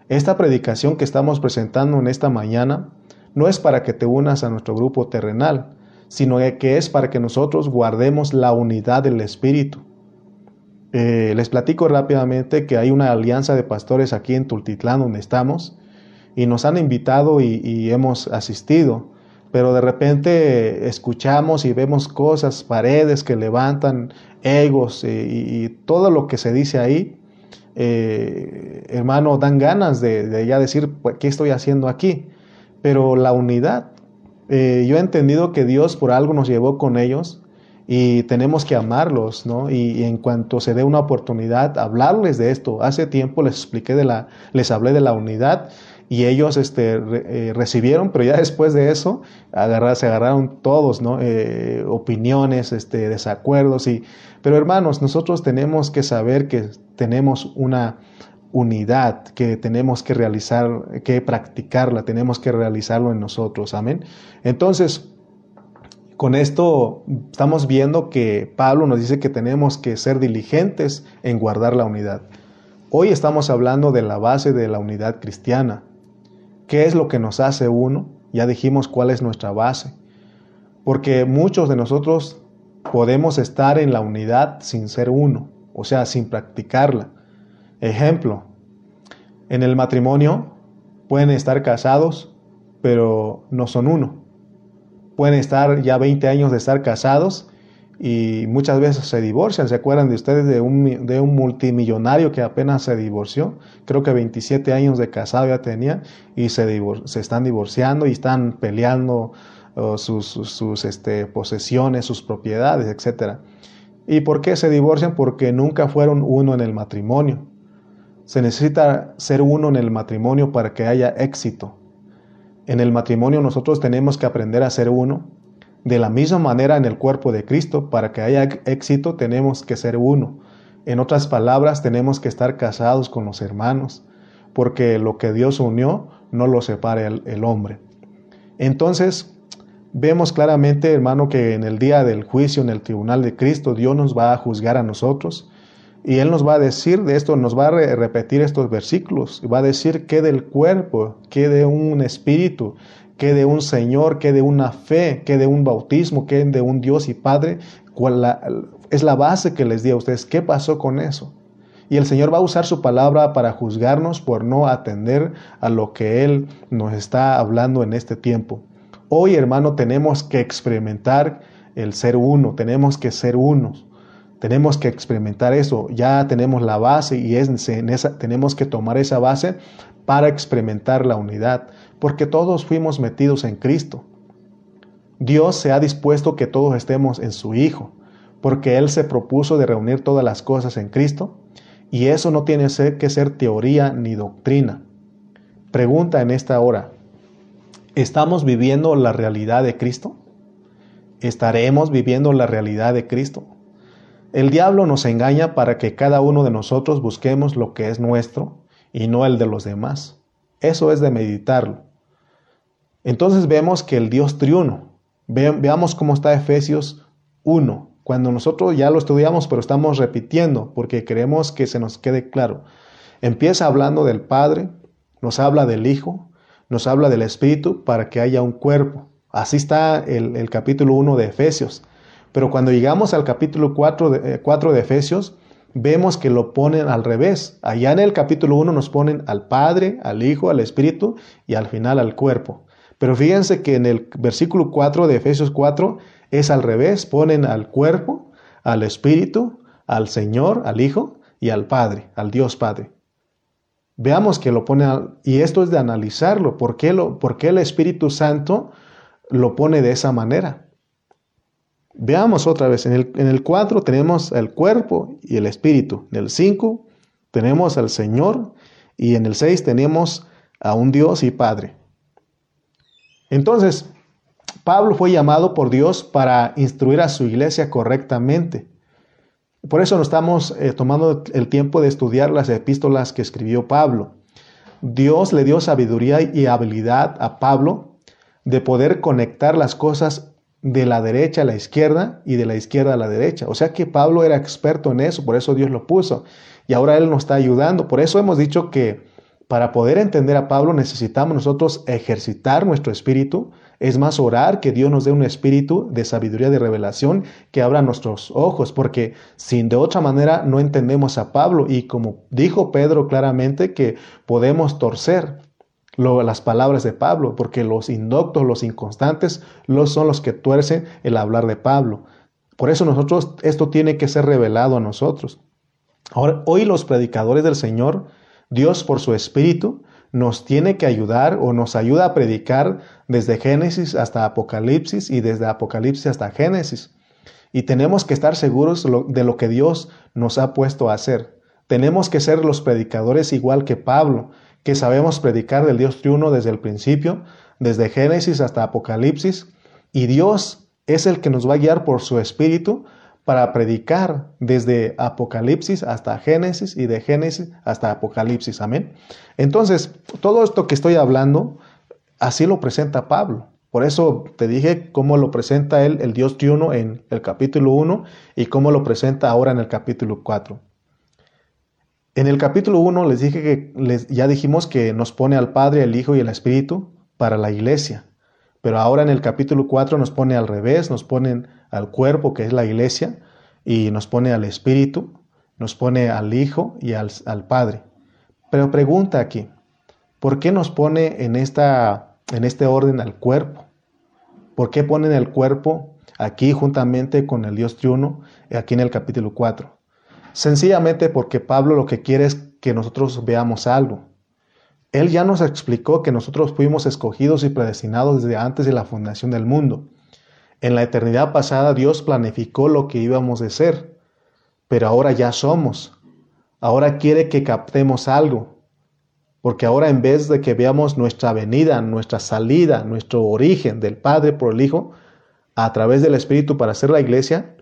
esta predicación que estamos presentando en esta mañana no es para que te unas a nuestro grupo terrenal, sino que es para que nosotros guardemos la unidad del Espíritu. Eh, les platico rápidamente que hay una alianza de pastores aquí en Tultitlán donde estamos y nos han invitado y, hemos asistido, pero de repente escuchamos y vemos cosas, paredes que levantan egos eh, y todo lo que se dice ahí eh, hermano, dan ganas de, ya decir, pues, ¿qué estoy haciendo aquí? Pero la unidad, eh, yo he entendido que Dios por algo nos llevó con ellos y tenemos que amarlos, ¿no? Y, en cuanto se dé una oportunidad, hablarles de esto. Hace tiempo les expliqué de la, les hablé de la unidad y ellos este, eh, recibieron, pero ya después de eso se agarraron todos, ¿no? Eh, opiniones, este, desacuerdos. Y, pero hermanos, nosotros tenemos que saber que tenemos una unidad, que tenemos que realizar, que practicarla, tenemos que realizarlo en nosotros, amén. Entonces, con esto estamos viendo que Pablo nos dice que tenemos que ser diligentes en guardar la unidad. Hoy estamos hablando de la base de la unidad cristiana. ¿Qué es lo que nos hace uno? Ya dijimos cuál es nuestra base. Porque muchos de nosotros podemos estar en la unidad sin ser uno, o sea, sin practicarla. Ejemplo, en el matrimonio pueden estar casados, pero no son uno. Pueden estar ya 20 años de estar casados, y muchas veces se divorcian. ¿Se acuerdan de ustedes de un, de un multimillonario que apenas se divorció? Creo que 27 años de casado ya tenía y se, se están divorciando y están peleando sus, sus, este, posesiones, sus propiedades, etc. ¿Y por qué se divorcian? Porque nunca fueron uno en el matrimonio. Se necesita ser uno en el matrimonio para que haya éxito. En el matrimonio nosotros tenemos que aprender a ser uno de la misma manera en el cuerpo de Cristo, para que haya éxito tenemos que ser uno. En otras palabras, tenemos que estar casados con los hermanos, porque lo que Dios unió no lo separa el, el hombre. Entonces, vemos claramente, hermano, que en el día del juicio, en el tribunal de Cristo, Dios nos va a juzgar a nosotros. Y Él nos va a decir de esto, nos va a repetir estos versículos, y va a decir que del cuerpo, que de un espíritu, que de un Señor, que de una fe, que de un bautismo, que de un Dios y Padre, cuál es la base que les di a ustedes. ¿Qué pasó con eso? Y el Señor va a usar su palabra para juzgarnos por no atender a lo que Él nos está hablando en este tiempo. Hoy, hermano, tenemos que experimentar el ser uno, tenemos que ser unos. Tenemos que experimentar eso, ya tenemos la base y en esa, tenemos que tomar esa base para experimentar la unidad porque todos fuimos metidos en Cristo. Dios se ha dispuesto que todos estemos en su Hijo, porque Él se propuso de reunir todas las cosas en Cristo, y eso no tiene que ser teoría ni doctrina. Pregunta en esta hora, ¿estamos viviendo la realidad de Cristo? ¿Estaremos viviendo la realidad de Cristo? El diablo nos engaña para que cada uno de nosotros busquemos lo que es nuestro y no el de los demás. Eso es de meditarlo. Entonces vemos que el Dios triuno, veamos cómo está Efesios 1, cuando nosotros ya lo estudiamos, pero estamos repitiendo porque queremos que se nos quede claro. Empieza hablando del Padre, nos habla del Hijo, nos habla del Espíritu para que haya un cuerpo. Así está el, capítulo 1 de Efesios. Pero cuando llegamos al capítulo 4 de, 4 eh, de Efesios, vemos que lo ponen al revés. Allá en el capítulo 1 nos ponen al Padre, al Hijo, al Espíritu y al final al cuerpo. Pero fíjense que en el versículo 4 de Efesios 4 es al revés, ponen al cuerpo, al Espíritu, al Señor, al Hijo y al Padre, al Dios Padre. Veamos que lo pone, y esto es de analizarlo, ¿por qué, lo, por qué el Espíritu Santo lo pone de esa manera? Veamos otra vez, en el, en el 4 tenemos el cuerpo y el Espíritu, en el 5 tenemos al Señor y en el 6 tenemos a un Dios y Padre. Entonces, Pablo fue llamado por Dios para instruir a su iglesia correctamente. Por eso nos estamos eh, tomando el tiempo de estudiar las epístolas que escribió Pablo. Dios le dio sabiduría y habilidad a Pablo de poder conectar las cosas de la derecha a la izquierda y de la izquierda a la derecha. O sea que Pablo era experto en eso, por eso Dios lo puso. Y ahora Él nos está ayudando. Por eso hemos dicho que para poder entender a Pablo necesitamos nosotros ejercitar nuestro espíritu, es más orar que Dios nos dé un espíritu de sabiduría de revelación que abra nuestros ojos, porque sin de otra manera no entendemos a Pablo y como dijo Pedro claramente que podemos torcer las palabras de Pablo, porque los indoctos, los inconstantes, los son los que tuercen el hablar de Pablo. Por eso nosotros esto tiene que ser revelado a nosotros. Ahora, hoy los predicadores del Señor Dios por su Espíritu nos tiene que ayudar o nos ayuda a predicar desde Génesis hasta Apocalipsis y desde Apocalipsis hasta Génesis. Y tenemos que estar seguros de lo que Dios nos ha puesto a hacer. Tenemos que ser los predicadores igual que Pablo, que sabemos predicar del Dios triuno desde el principio, desde Génesis hasta Apocalipsis, y Dios es el que nos va a guiar por su Espíritu para predicar desde Apocalipsis hasta Génesis y de Génesis hasta Apocalipsis. Amén. Entonces, todo esto que estoy hablando, así lo presenta Pablo. Por eso te dije cómo lo presenta él, el Dios triuno, en el capítulo 1 y cómo lo presenta ahora en el capítulo 4. En el capítulo 1 les dije que ya dijimos que nos pone al Padre, el Hijo y el Espíritu para la iglesia. Pero ahora en el capítulo 4 nos pone al revés, nos ponen al cuerpo, que es la iglesia, y nos pone al Espíritu, nos pone al Hijo y al, Padre. Pero pregunta aquí, ¿por qué nos pone en, esta, en este orden al cuerpo? ¿Por qué ponen el cuerpo aquí juntamente con el Dios triuno, aquí en el capítulo 4. Sencillamente porque Pablo lo que quiere es que nosotros veamos algo. Él ya nos explicó que nosotros fuimos escogidos y predestinados desde antes de la fundación del mundo. En la eternidad pasada Dios planificó lo que íbamos a ser, pero ahora ya somos. Ahora quiere que captemos algo, porque ahora en vez de que veamos nuestra venida, nuestra salida, nuestro origen del Padre por el Hijo, a través del Espíritu para hacer la iglesia,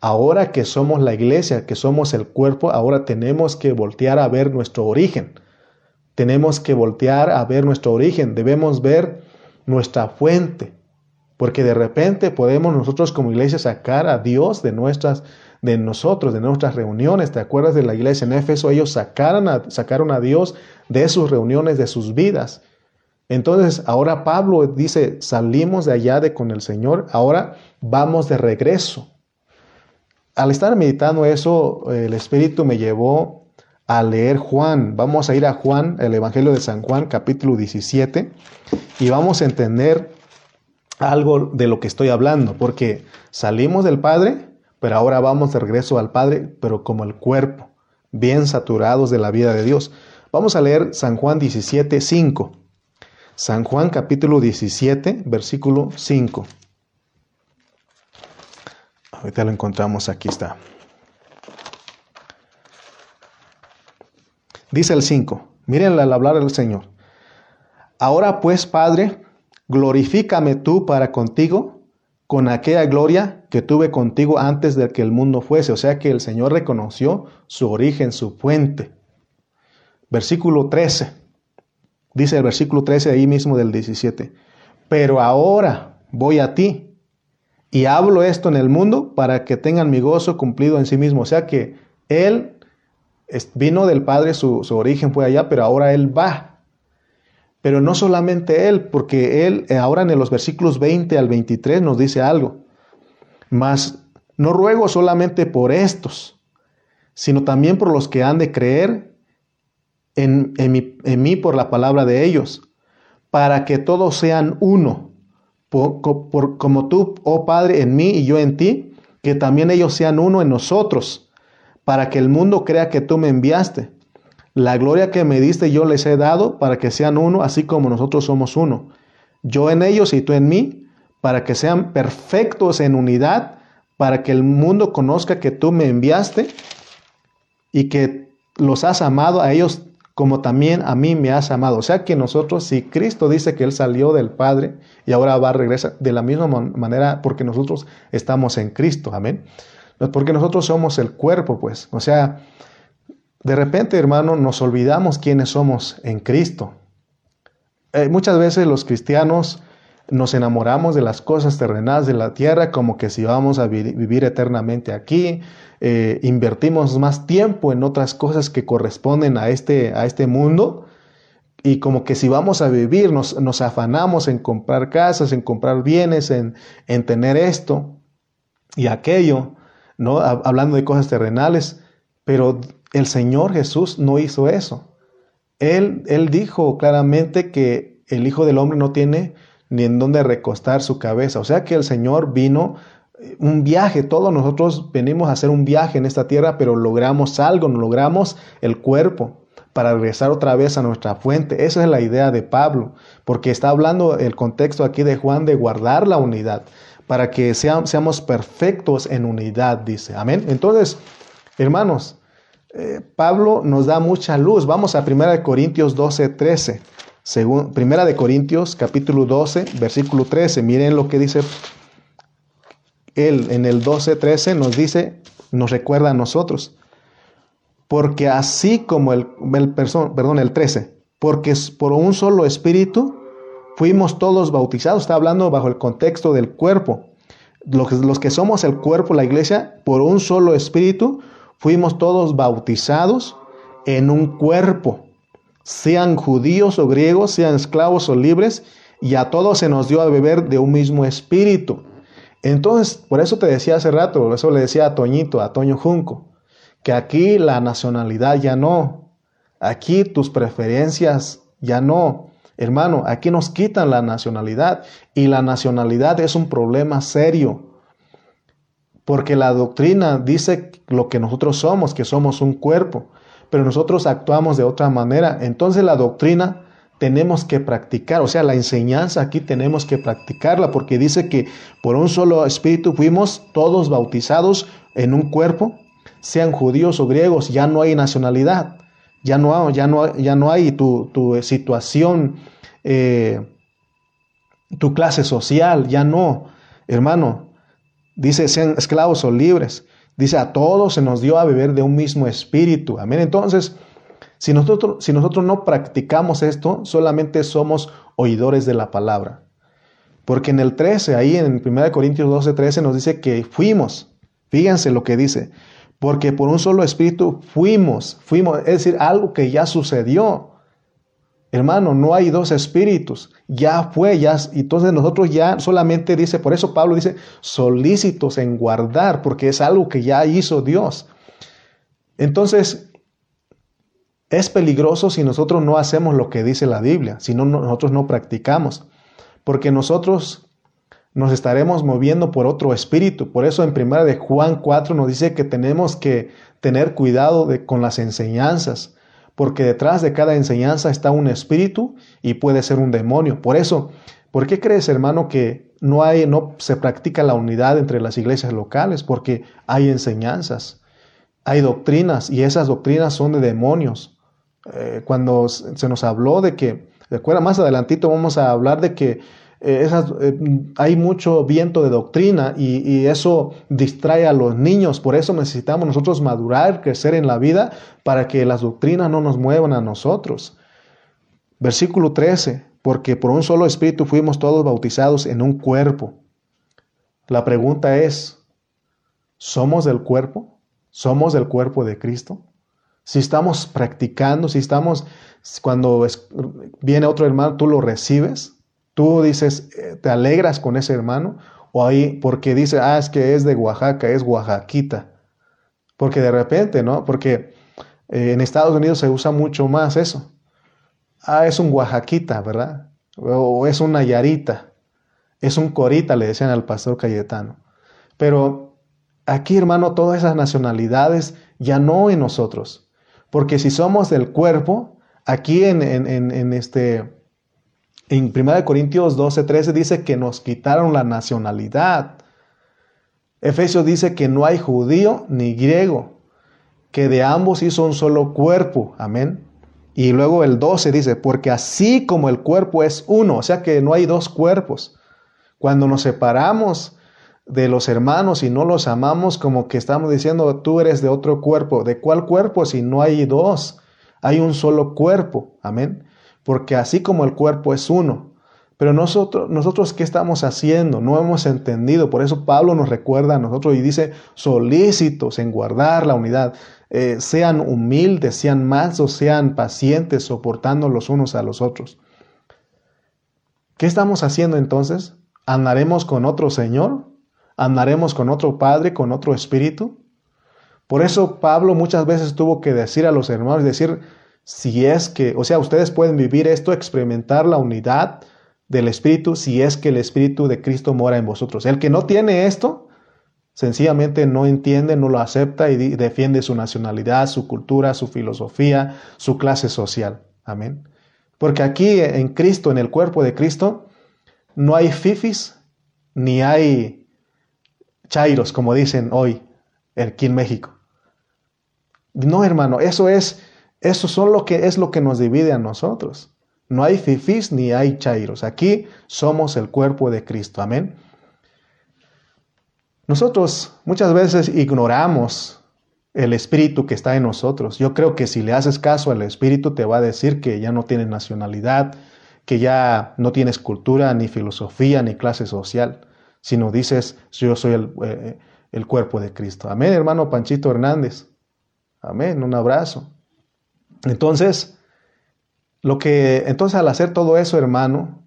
ahora que somos la iglesia, que somos el cuerpo, ahora tenemos que voltear a ver nuestro origen. Tenemos que voltear a ver nuestro origen, debemos ver nuestra fuente, porque de repente podemos nosotros como iglesia sacar a Dios de nuestras de nosotros, de nuestras reuniones. ¿Te acuerdas de la iglesia en Éfeso? Ellos sacaron a, sacaron a Dios de sus reuniones, de sus vidas. Entonces, ahora Pablo dice, salimos de allá de con el Señor, ahora vamos de regreso. Al estar meditando eso, el Espíritu me llevó a leer Juan. Vamos a ir a Juan, el Evangelio de San Juan, capítulo 17, y vamos a entender algo de lo que estoy hablando, porque salimos del Padre, pero ahora vamos de regreso al Padre, pero como el cuerpo, bien saturados de la vida de Dios. Vamos a leer San Juan 17, 5. San Juan capítulo 17, versículo 5. Ahorita lo encontramos, aquí está. Dice el 5, miren al hablar del Señor. Ahora pues, Padre, glorifícame tú para contigo con aquella gloria que tuve contigo antes de que el mundo fuese. O sea que el Señor reconoció su origen, su fuente. Versículo 13. Dice el versículo 13 ahí mismo del 17. Pero ahora voy a ti y hablo esto en el mundo para que tengan mi gozo cumplido en sí mismo. O sea que Él vino del Padre, su, su origen fue allá, pero ahora Él va pero no solamente Él, porque Él eh, ahora en los versículos 20 al 23 nos dice algo. Mas no ruego solamente por estos, sino también por los que han de creer en, en, mí, por la palabra de ellos, para que todos sean uno, como tú, oh Padre, en mí y yo en ti, que también ellos sean uno en nosotros, para que el mundo crea que tú me enviaste. La gloria que me diste yo les he dado para que sean uno, así como nosotros somos uno. Yo en ellos y tú en mí, para que sean perfectos en unidad, para que el mundo conozca que tú me enviaste y que los has amado a ellos como también a mí me has amado. O sea que nosotros, si Cristo dice que Él salió del Padre y ahora va a regresar de la misma manera porque nosotros estamos en Cristo, amén. Porque nosotros somos el cuerpo, pues. O sea, de repente, hermano, nos olvidamos quiénes somos en Cristo. Eh, muchas veces los cristianos nos enamoramos de las cosas terrenales de la tierra como que si vamos a vivir eternamente aquí, eh, invertimos más tiempo en otras cosas que corresponden a este, a este mundo y como que si vamos a vivir nos, nos afanamos en comprar casas, en comprar bienes, en, en tener esto y aquello, ¿no? Hablando de cosas terrenales, pero el Señor Jesús no hizo eso. Él, él dijo claramente que el Hijo del Hombre no tiene ni en dónde recostar su cabeza. O sea que el Señor vino eh, un viaje, todos nosotros venimos a hacer un viaje en esta tierra, pero logramos algo, logramos el cuerpo para regresar otra vez a nuestra fuente. Esa es la idea de Pablo, porque está hablando el contexto aquí de Juan de guardar la unidad, para que seamos perfectos en unidad, dice. Amén. Entonces, hermanos, eh, Pablo nos da mucha luz. Vamos a 1 Corintios 12, 13. Según, primera de Corintios capítulo 12, versículo 13. Miren lo que dice él en el 12, 13 nos dice, nos recuerda a nosotros. Porque así como el, el perdón, el 13, porque por un solo espíritu fuimos todos bautizados. Está hablando bajo el contexto del cuerpo. Los, los que somos el cuerpo, la iglesia, por un solo espíritu fuimos todos bautizados en un cuerpo, sean judíos o griegos, sean esclavos o libres, y a todos se nos dio a beber de un mismo espíritu. Entonces, por eso te decía hace rato, por eso le decía a Toñito, a Toño Junco, que aquí la nacionalidad ya no, aquí tus preferencias ya no. Hermano, aquí nos quitan la nacionalidad y la nacionalidad es un problema serio. Porque la doctrina dice lo que nosotros somos, que somos un cuerpo, pero nosotros actuamos de otra manera. Entonces la doctrina tenemos que practicar, o sea, la enseñanza aquí tenemos que practicarla, porque dice que por un solo espíritu fuimos todos bautizados en un cuerpo, sean judíos o griegos, ya no hay nacionalidad, ya no, ya no, ya no hay tu, situación, eh, tu clase social, ya no, hermano, dice sean esclavos o libres, dice a todos se nos dio a beber de un mismo espíritu, amén, entonces, si nosotros, si nosotros no practicamos esto, solamente somos oidores de la palabra. Porque en el 13, ahí en 1 Corintios 12, 13 nos dice que fuimos. Fíjense lo que dice. Porque por un solo espíritu fuimos, fuimos, es decir, algo que ya sucedió. Hermano, no hay dos espíritus, ya fue, ya, entonces nosotros ya solamente dice, por eso Pablo dice, solícitos en guardar, porque es algo que ya hizo Dios. Entonces, es peligroso si nosotros no hacemos lo que dice la Biblia, si no, nosotros no practicamos, porque nosotros nos estaremos moviendo por otro espíritu. Por eso en primera de Juan 4 nos dice que tenemos que tener cuidado de, con las enseñanzas, porque detrás de cada enseñanza está un espíritu y puede ser un demonio. Por eso, ¿por qué crees, hermano, que no hay no se practica la unidad entre las iglesias locales? Porque hay enseñanzas, hay doctrinas y esas doctrinas son de demonios. Eh, cuando se nos habló de que, recuerda, más adelantito vamos a hablar de que eh, eh, hay mucho viento de doctrina y, y, eso distrae a los niños. Por eso necesitamos nosotros madurar, crecer en la vida para que las doctrinas no nos muevan a nosotros. Versículo 13, porque por un solo espíritu fuimos todos bautizados en un cuerpo. La pregunta es, ¿somos del cuerpo? ¿Somos del cuerpo de Cristo? si estamos practicando, si estamos, cuando viene otro hermano, tú lo recibes, tú dices, eh, te alegras con ese hermano, o ahí porque dice, ah, es que es de Oaxaca, es oaxaquita. Porque de repente, ¿no? Porque eh, en Estados Unidos se usa mucho más eso. Ah, es un oaxaquita, ¿verdad? O, es una yarita, es un corita, le decían al pastor Cayetano. Pero aquí, hermano, todas esas nacionalidades ya no en nosotros. Porque si somos del cuerpo, aquí en, en, este, en 1 Corintios 12, 13 dice que nos quitaron la nacionalidad. Efesios dice que no hay judío ni griego, que de ambos hizo un solo cuerpo. Amén. Y luego el 12 dice, porque así como el cuerpo es uno, o sea que no hay dos cuerpos. Cuando nos separamos de los hermanos y no los amamos como que estamos diciendo tú eres de otro cuerpo. ¿De cuál cuerpo si no hay dos? Hay un solo cuerpo. Amén. Porque así como el cuerpo es uno. Pero nosotros, nosotros ¿qué estamos haciendo? No hemos entendido. Por eso Pablo nos recuerda a nosotros y dice, solícitos en guardar la unidad. Eh, sean humildes, sean mansos, sean pacientes, soportando los unos a los otros. ¿Qué estamos haciendo entonces? ¿Andaremos con otro Señor? ¿Andaremos con otro Padre, con otro Espíritu? Por eso Pablo muchas veces tuvo que decir a los hermanos, decir, si es que, o sea, ustedes pueden vivir esto, experimentar la unidad del Espíritu, si es que el Espíritu de Cristo mora en vosotros. El que no tiene esto, sencillamente no entiende, no lo acepta y defiende su nacionalidad, su cultura, su filosofía, su clase social. Amén. Porque aquí en Cristo, en el cuerpo de Cristo, no hay fifis, ni hay chairos, como dicen hoy aquí en México. No, hermano, eso es, eso son lo que es lo que nos divide a nosotros. No hay fifís ni hay chairos. Aquí somos el cuerpo de Cristo. Amén. Nosotros muchas veces ignoramos el espíritu que está en nosotros. Yo creo que si le haces caso al espíritu te va a decir que ya no tienes nacionalidad, que ya no tienes cultura, ni filosofía, ni clase social sino dices, yo soy el, eh, el cuerpo de Cristo. Amén, hermano Panchito Hernández. Amén, un abrazo. Entonces, lo que, entonces al hacer todo eso, hermano,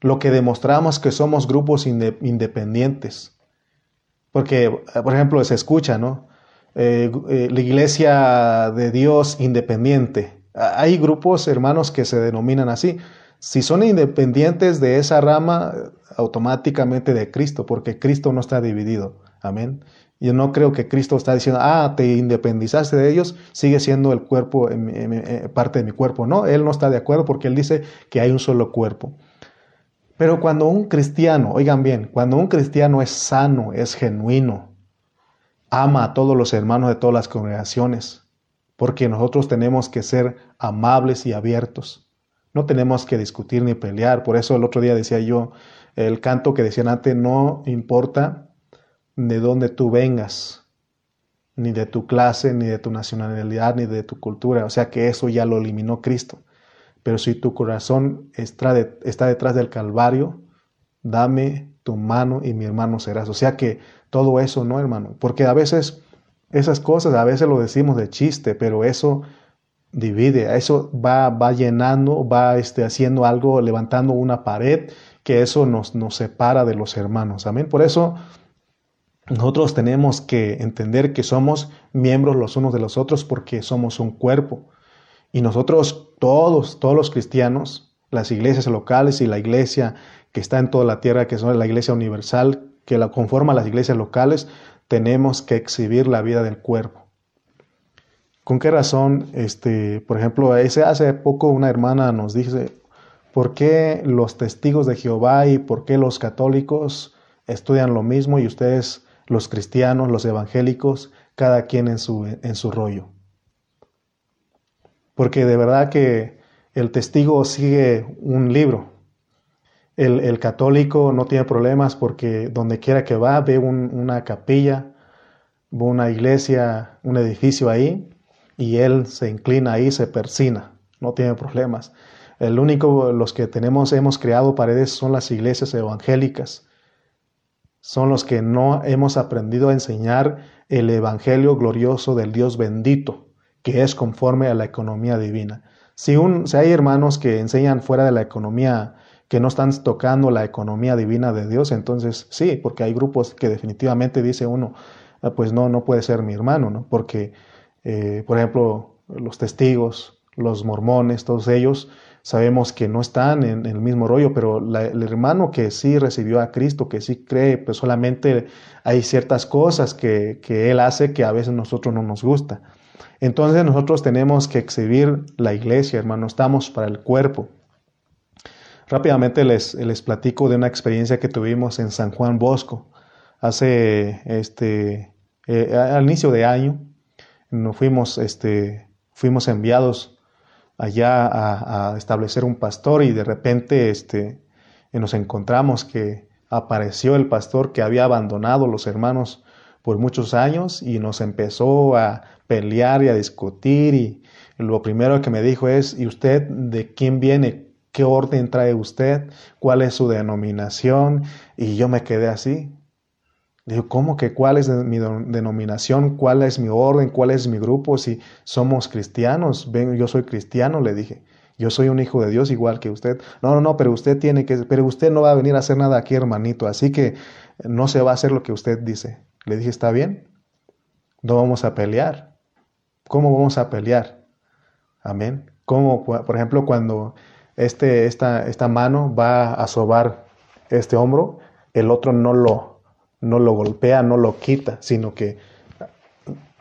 lo que demostramos que somos grupos independientes. Porque, eh, por ejemplo, se escucha, ¿no? Eh, la iglesia de Dios independiente. Hay grupos, hermanos, que se denominan así. Si son independientes de esa rama, automáticamente de Cristo, porque Cristo no está dividido. Amén. Yo no creo que Cristo está diciendo, ah, te independizaste de ellos, sigue siendo el cuerpo, eh, parte de mi cuerpo. No, Él no está de acuerdo porque Él dice que hay un solo cuerpo. Pero cuando un cristiano, oigan bien, cuando un cristiano es sano, es genuino, ama a todos los hermanos de todas las congregaciones, porque nosotros tenemos que ser amables y abiertos. No tenemos que discutir ni pelear. Por eso el otro día decía yo, el canto que decían antes, no importa de dónde tú vengas, ni de tu clase, ni de tu nacionalidad, ni de tu cultura. O sea que eso ya lo eliminó Cristo. Pero si tu corazón está, detrás del Calvario, dame tu mano y mi hermano serás. O sea que todo eso, ¿no, hermano? Porque a veces esas cosas, a veces lo decimos de chiste, pero eso divide, eso va, va llenando, va este, haciendo algo, levantando una pared, que eso nos, nos separa de los hermanos. Amén. Por eso nosotros tenemos que entender que somos miembros los unos de los otros porque somos un cuerpo. Y nosotros todos, todos los cristianos, las iglesias locales y la iglesia que está en toda la tierra, que es la iglesia universal, que la conforma las iglesias locales, tenemos que exhibir la vida del cuerpo. ¿Con qué razón? Este, por ejemplo, hace poco una hermana nos dice, ¿por qué los testigos de Jehová y por qué los católicos estudian lo mismo y ustedes, los cristianos, los evangélicos, cada quien en su, en su rollo? porque de verdad que el testigo sigue un libro. El, católico no tiene problemas porque donde quiera que va ve una capilla, ve una iglesia, un edificio ahí y él se inclina ahí, se persina, no tiene problemas. El único, los que tenemos, hemos creado paredes son las iglesias evangélicas. Son los que no hemos aprendido a enseñar el evangelio glorioso del Dios bendito que es conforme a la economía divina. Si, un, si hay hermanos que enseñan fuera de la economía, que no están tocando la economía divina de Dios, entonces sí, porque hay grupos que definitivamente dice uno, ah, pues no, no puede ser mi hermano, ¿no? Porque, eh, por ejemplo, los testigos, los mormones, todos ellos, sabemos que no están en, el mismo rollo, pero el hermano que sí recibió a Cristo, que sí cree, pues solamente hay ciertas cosas que, que él hace que a veces nosotros no nos gusta. Entonces nosotros tenemos que exhibir la iglesia, hermano, estamos para el cuerpo. Rápidamente les, les platico de una experiencia que tuvimos en San Juan Bosco. Hace este, eh, al inicio de año, nos fuimos, este, fuimos enviados allá a, establecer un pastor y de repente este, nos encontramos que apareció el pastor que había abandonado los hermanos por muchos años y nos empezó a pelear y a discutir y lo primero que me dijo es, ¿y usted de quién viene? ¿Qué orden trae usted? ¿Cuál es su denominación? Y yo me quedé así. Digo, ¿cómo que cuál es mi denominación? ¿Cuál es mi orden? ¿Cuál es mi grupo? Si somos cristianos, ven, yo soy cristiano, le dije. Yo soy un hijo de Dios igual que usted. No, no, no, pero usted tiene que, pero usted no va a venir a hacer nada aquí, hermanito. Así que no se va a hacer lo que usted dice. Le dije, ¿está bien? No vamos a pelear. ¿Cómo vamos a pelear? Amén. Como, por ejemplo, cuando este, esta, esta mano va a sobar este hombro, el otro no lo, no lo golpea, no lo quita, sino que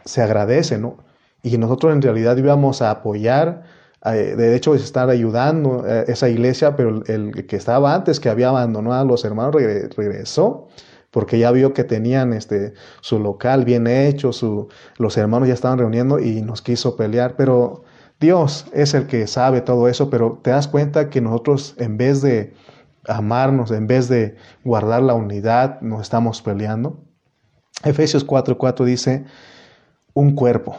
se agradece, ¿no? Y nosotros en realidad íbamos a apoyar, eh, de hecho, estar ayudando a esa iglesia, pero el, que estaba antes, que había abandonado a los hermanos, regresó porque ya vio que tenían este, su local bien hecho, su, los hermanos ya estaban reuniendo y nos quiso pelear, pero Dios es el que sabe todo eso, pero te das cuenta que nosotros en vez de amarnos, en vez de guardar la unidad, nos estamos peleando. Efesios 4:4 dice, un cuerpo.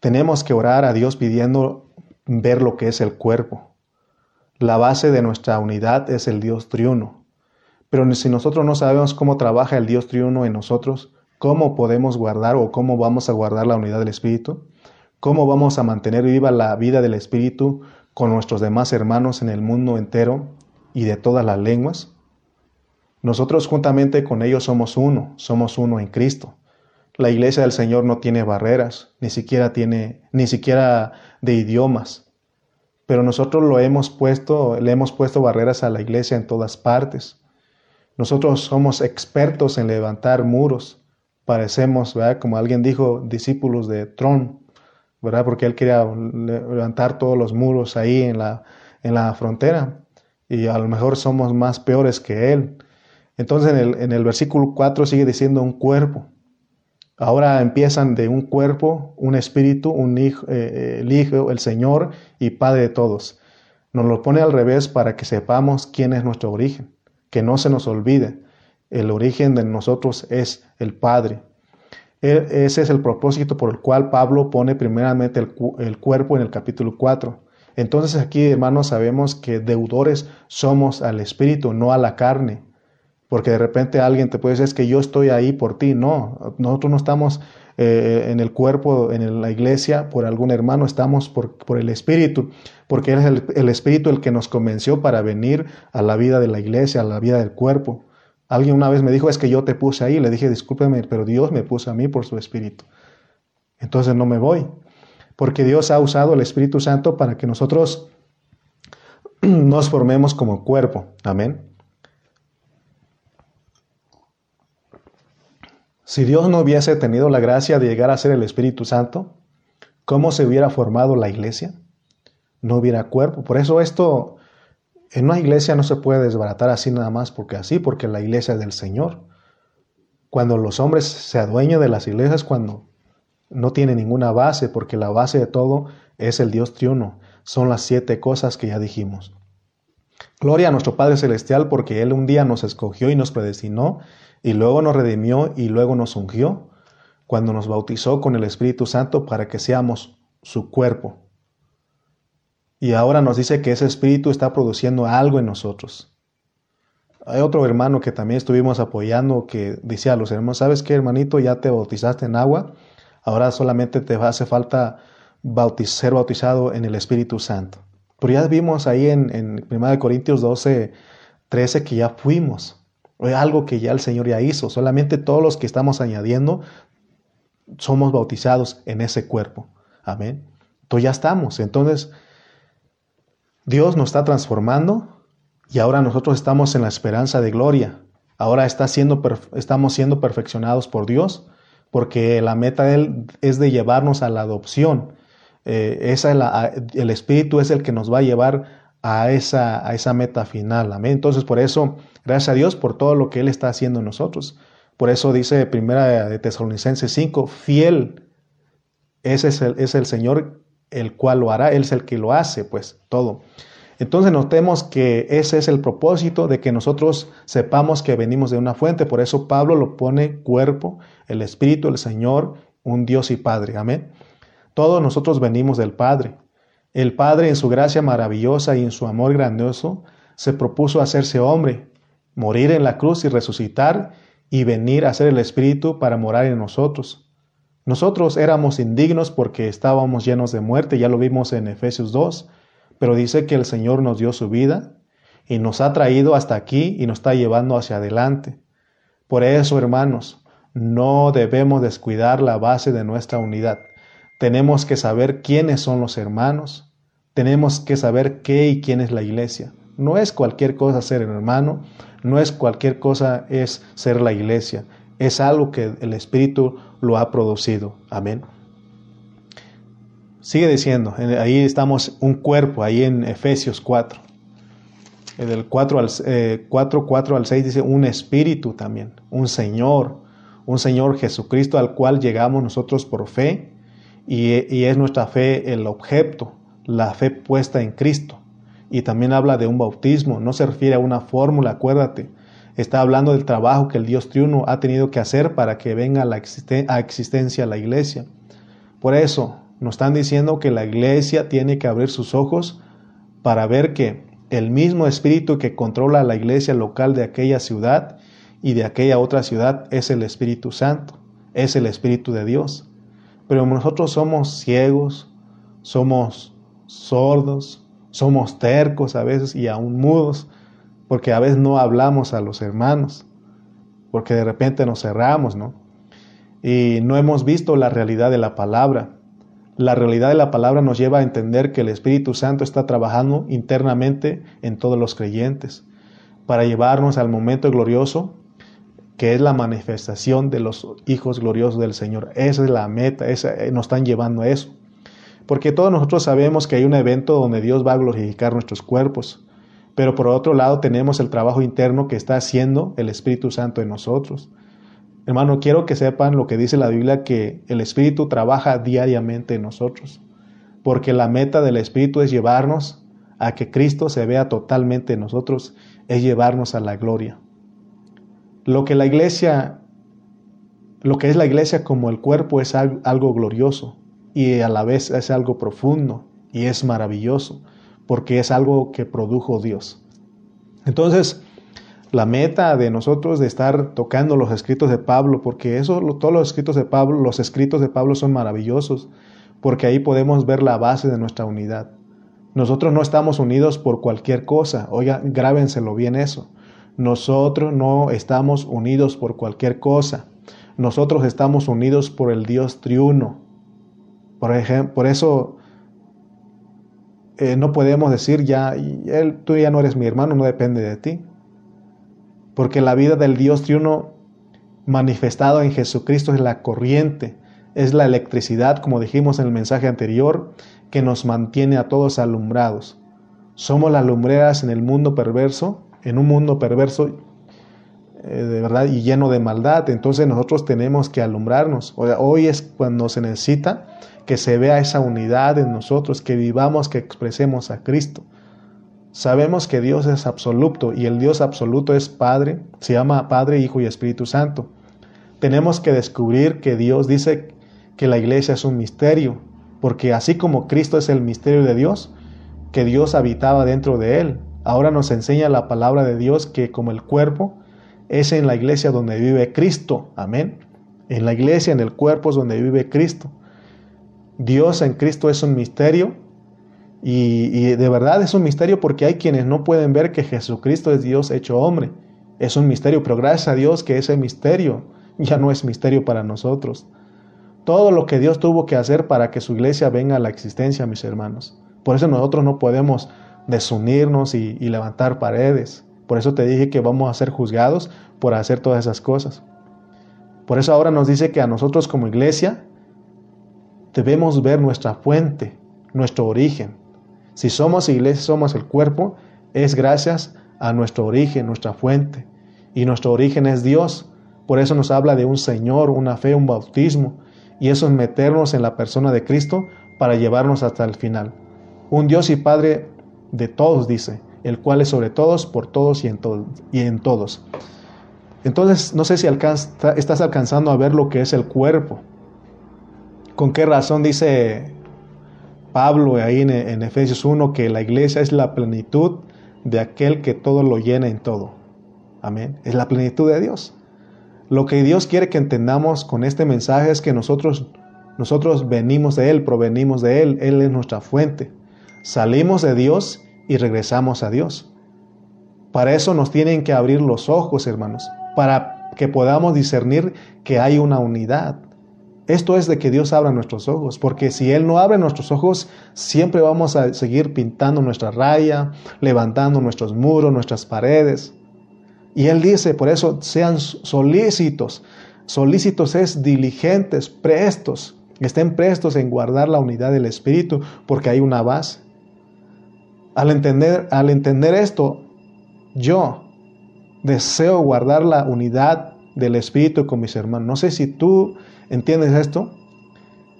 Tenemos que orar a Dios pidiendo ver lo que es el cuerpo. La base de nuestra unidad es el Dios triuno. Pero si nosotros no sabemos cómo trabaja el Dios triuno en nosotros, ¿cómo podemos guardar o cómo vamos a guardar la unidad del Espíritu? ¿Cómo vamos a mantener viva la vida del Espíritu con nuestros demás hermanos en el mundo entero y de todas las lenguas? Nosotros juntamente con ellos somos uno, somos uno en Cristo. La iglesia del Señor no tiene barreras, ni siquiera tiene, ni siquiera de idiomas. Pero nosotros lo hemos puesto, le hemos puesto barreras a la iglesia en todas partes. Nosotros somos expertos en levantar muros, parecemos, ¿verdad? Como alguien dijo, discípulos de Tron, ¿verdad? Porque él quería levantar todos los muros ahí en la, en la frontera y a lo mejor somos más peores que él. Entonces en el, en el versículo 4 sigue diciendo un cuerpo. Ahora empiezan de un cuerpo, un espíritu, un hijo, eh, el Hijo, el Señor y Padre de todos. Nos lo pone al revés para que sepamos quién es nuestro origen, que no se nos olvide. El origen de nosotros es el Padre. E, ese es el propósito por el cual Pablo pone primeramente el, el cuerpo en el capítulo 4. Entonces aquí, hermanos, sabemos que deudores somos al Espíritu, no a la carne. Porque de repente alguien te puede decir, es que yo estoy ahí por ti. No, nosotros no estamos eh, en el cuerpo, en la iglesia, por algún hermano, estamos por, el Espíritu, porque es el, el, Espíritu el que nos convenció para venir a la vida de la iglesia, a la vida del cuerpo. Alguien una vez me dijo, es que yo te puse ahí, le dije, discúlpeme, pero Dios me puso a mí por su Espíritu. Entonces no me voy, porque Dios ha usado el Espíritu Santo para que nosotros nos formemos como cuerpo. Amén. Si Dios no hubiese tenido la gracia de llegar a ser el Espíritu Santo, ¿cómo se hubiera formado la iglesia? No hubiera cuerpo. Por eso esto en una iglesia no se puede desbaratar así nada más porque así, porque la iglesia es del Señor. Cuando los hombres se adueñan de las iglesias, cuando no tiene ninguna base, porque la base de todo es el Dios triuno. Son las siete cosas que ya dijimos. Gloria a nuestro Padre Celestial porque Él un día nos escogió y nos predestinó y luego nos redimió y luego nos ungió cuando nos bautizó con el Espíritu Santo para que seamos su cuerpo. Y ahora nos dice que ese Espíritu está produciendo algo en nosotros. Hay otro hermano que también estuvimos apoyando que decía a los hermanos, ¿sabes qué hermanito? Ya te bautizaste en agua, ahora solamente te hace falta ser bautizado en el Espíritu Santo. Pero ya vimos ahí en, en 1 Corintios 12, 13 que ya fuimos algo que ya el Señor ya hizo. Solamente todos los que estamos añadiendo somos bautizados en ese cuerpo. Amén. Entonces ya estamos. Entonces, Dios nos está transformando y ahora nosotros estamos en la esperanza de gloria. Ahora está siendo, estamos siendo perfeccionados por Dios porque la meta de Él es de llevarnos a la adopción. Eh, esa el Espíritu es el que nos va a llevar a esa, a esa meta final. Amén. Entonces, por eso, gracias a Dios por todo lo que Él está haciendo en nosotros. Por eso dice primera de Tesalonicenses 5, fiel, ese es el, es el Señor el cual lo hará, Él es el que lo hace, pues todo. Entonces notemos que ese es el propósito de que nosotros sepamos que venimos de una fuente. Por eso Pablo lo pone cuerpo, el Espíritu, el Señor, un Dios y Padre. Amén. Todos nosotros venimos del Padre. El Padre, en su gracia maravillosa y en su amor grandioso, se propuso hacerse hombre, morir en la cruz y resucitar y venir a ser el Espíritu para morar en nosotros. Nosotros éramos indignos porque estábamos llenos de muerte, ya lo vimos en Efesios 2, pero dice que el Señor nos dio su vida y nos ha traído hasta aquí y nos está llevando hacia adelante. Por eso, hermanos, no debemos descuidar la base de nuestra unidad. Tenemos que saber quiénes son los hermanos, tenemos que saber qué y quién es la iglesia. No es cualquier cosa ser hermano, no es cualquier cosa es ser la iglesia. Es algo que el Espíritu lo ha producido. Amén. Sigue diciendo, ahí estamos un cuerpo, ahí en Efesios 4. Del 4 al, 4, 4 al 6 dice un espíritu también, un Señor, un Señor Jesucristo al cual llegamos nosotros por fe y, y es nuestra fe el objeto la fe puesta en Cristo. Y también habla de un bautismo, no se refiere a una fórmula, acuérdate. Está hablando del trabajo que el Dios triuno ha tenido que hacer para que venga la a existencia la iglesia. Por eso nos están diciendo que la iglesia tiene que abrir sus ojos para ver que el mismo espíritu que controla la iglesia local de aquella ciudad y de aquella otra ciudad es el Espíritu Santo, es el Espíritu de Dios. Pero nosotros somos ciegos, somos sordos, somos tercos a veces y aún mudos, porque a veces no hablamos a los hermanos, porque de repente nos cerramos, ¿no? Y no hemos visto la realidad de la palabra. La realidad de la palabra nos lleva a entender que el Espíritu Santo está trabajando internamente en todos los creyentes para llevarnos al momento glorioso que es la manifestación de los hijos gloriosos del Señor. Esa es la meta, esa, eh, nos están llevando a eso. Porque todos nosotros sabemos que hay un evento donde Dios va a glorificar nuestros cuerpos, pero por otro lado tenemos el trabajo interno que está haciendo el Espíritu Santo en nosotros. Hermano, quiero que sepan lo que dice la Biblia, que el Espíritu trabaja diariamente en nosotros, porque la meta del Espíritu es llevarnos a que Cristo se vea totalmente en nosotros, es llevarnos a la gloria. Lo que la iglesia, lo que es la iglesia como el cuerpo es algo glorioso y a la vez es algo profundo y es maravilloso, porque es algo que produjo Dios. Entonces, la meta de nosotros de estar tocando los escritos de Pablo, porque eso, todos los escritos de Pablo, los escritos de Pablo son maravillosos, porque ahí podemos ver la base de nuestra unidad. Nosotros no estamos unidos por cualquier cosa. Oiga, grábenselo bien eso. Nosotros no estamos unidos por cualquier cosa. Nosotros estamos unidos por el Dios triuno. Por, por eso eh, no podemos decir ya, él, tú ya no eres mi hermano, no depende de ti. Porque la vida del Dios triuno manifestado en Jesucristo es la corriente, es la electricidad, como dijimos en el mensaje anterior, que nos mantiene a todos alumbrados. Somos las lumbreras en el mundo perverso, en un mundo perverso eh, de verdad y lleno de maldad. Entonces nosotros tenemos que alumbrarnos. Hoy es cuando se necesita que se vea esa unidad en nosotros, que vivamos, que expresemos a Cristo. Sabemos que Dios es absoluto y el Dios absoluto es Padre, se llama Padre, Hijo y Espíritu Santo. Tenemos que descubrir que Dios dice que la iglesia es un misterio, porque así como Cristo es el misterio de Dios, que Dios habitaba dentro de él, ahora nos enseña la palabra de Dios que como el cuerpo es en la iglesia donde vive Cristo, amén. En la iglesia, en el cuerpo es donde vive Cristo. Dios en Cristo es un misterio y, de verdad es un misterio porque hay quienes no pueden ver que Jesucristo es Dios hecho hombre. Es un misterio, pero gracias a Dios que ese misterio ya no es misterio para nosotros todo lo que Dios tuvo que hacer para que su iglesia venga a la existencia, mis hermanos. Por eso nosotros no podemos desunirnos y, levantar paredes. Por eso te dije que vamos a ser juzgados por hacer todas esas cosas. Por eso ahora nos dice que a nosotros como iglesia debemos ver nuestra fuente, nuestro origen. Si somos iglesia, somos el cuerpo, es gracias a nuestro origen, nuestra fuente. Y nuestro origen es Dios. Por eso nos habla de un Señor, una fe, un bautismo, y eso es meternos en la persona de Cristo para llevarnos hasta el final. Un Dios y Padre de todos, dice, el cual es sobre todos, por todos y en, y en todos. Entonces, no sé si estás alcanzando a ver lo que es el cuerpo. ¿Con qué razón dice Pablo ahí en, en Efesios 1 que la iglesia es la plenitud de aquel que todo lo llena en todo? Amén. Es la plenitud de Dios. Lo que Dios quiere que entendamos con este mensaje es que nosotros, nosotros venimos de Él, provenimos de Él, Él es nuestra fuente. Salimos de Dios y regresamos a Dios. Para eso nos tienen que abrir los ojos, hermanos, para que podamos discernir que hay una unidad. Esto es de que Dios abra nuestros ojos, porque si Él no abre nuestros ojos, siempre vamos a seguir pintando nuestra raya, levantando nuestros muros, nuestras paredes. Y él dice, por eso sean solícitos. Solícitos es diligentes, prestos. Estén prestos en guardar la unidad del Espíritu, porque hay una base. Al entender, al entender esto, yo deseo guardar la unidad del Espíritu con mis hermanos. No sé si tú entiendes esto.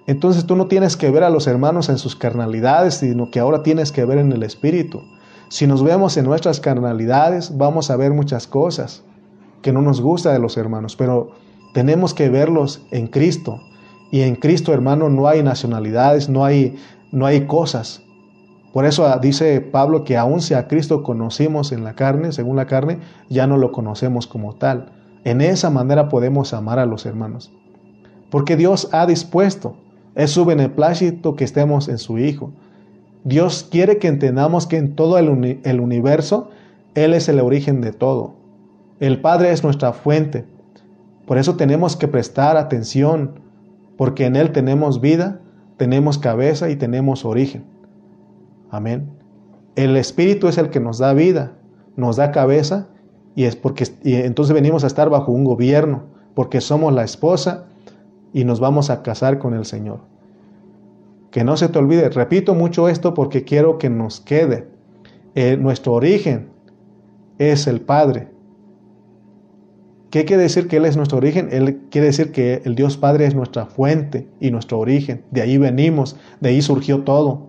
Entonces tú no tienes que ver a los hermanos en sus carnalidades, sino que ahora tienes que ver en el Espíritu. Si nos vemos en nuestras carnalidades, vamos a ver muchas cosas que no nos gusta de los hermanos, pero tenemos que verlos en Cristo. Y en Cristo, hermano, no hay nacionalidades, no hay, no hay cosas. Por eso ah, dice Pablo que aun si a Cristo conocimos en la carne, según la carne, ya no lo conocemos como tal. En esa manera podemos amar a los hermanos. Porque Dios ha dispuesto, es su beneplácito que estemos en su Hijo. Dios quiere que entendamos que en todo el, universo Él es el origen de todo. El Padre es nuestra fuente. Por eso tenemos que prestar atención, porque en Él tenemos vida, tenemos cabeza y tenemos origen. Amén. El Espíritu es el que nos da vida, nos da cabeza y es porque y entonces venimos a estar bajo un gobierno, porque somos la esposa y nos vamos a casar con el Señor. Que no se te olvide, repito mucho esto porque quiero que nos quede. Eh, nuestro origen es el Padre. ¿Qué quiere decir que Él es nuestro origen? Él quiere decir que el Dios Padre es nuestra fuente y nuestro origen. De ahí venimos, de ahí surgió todo.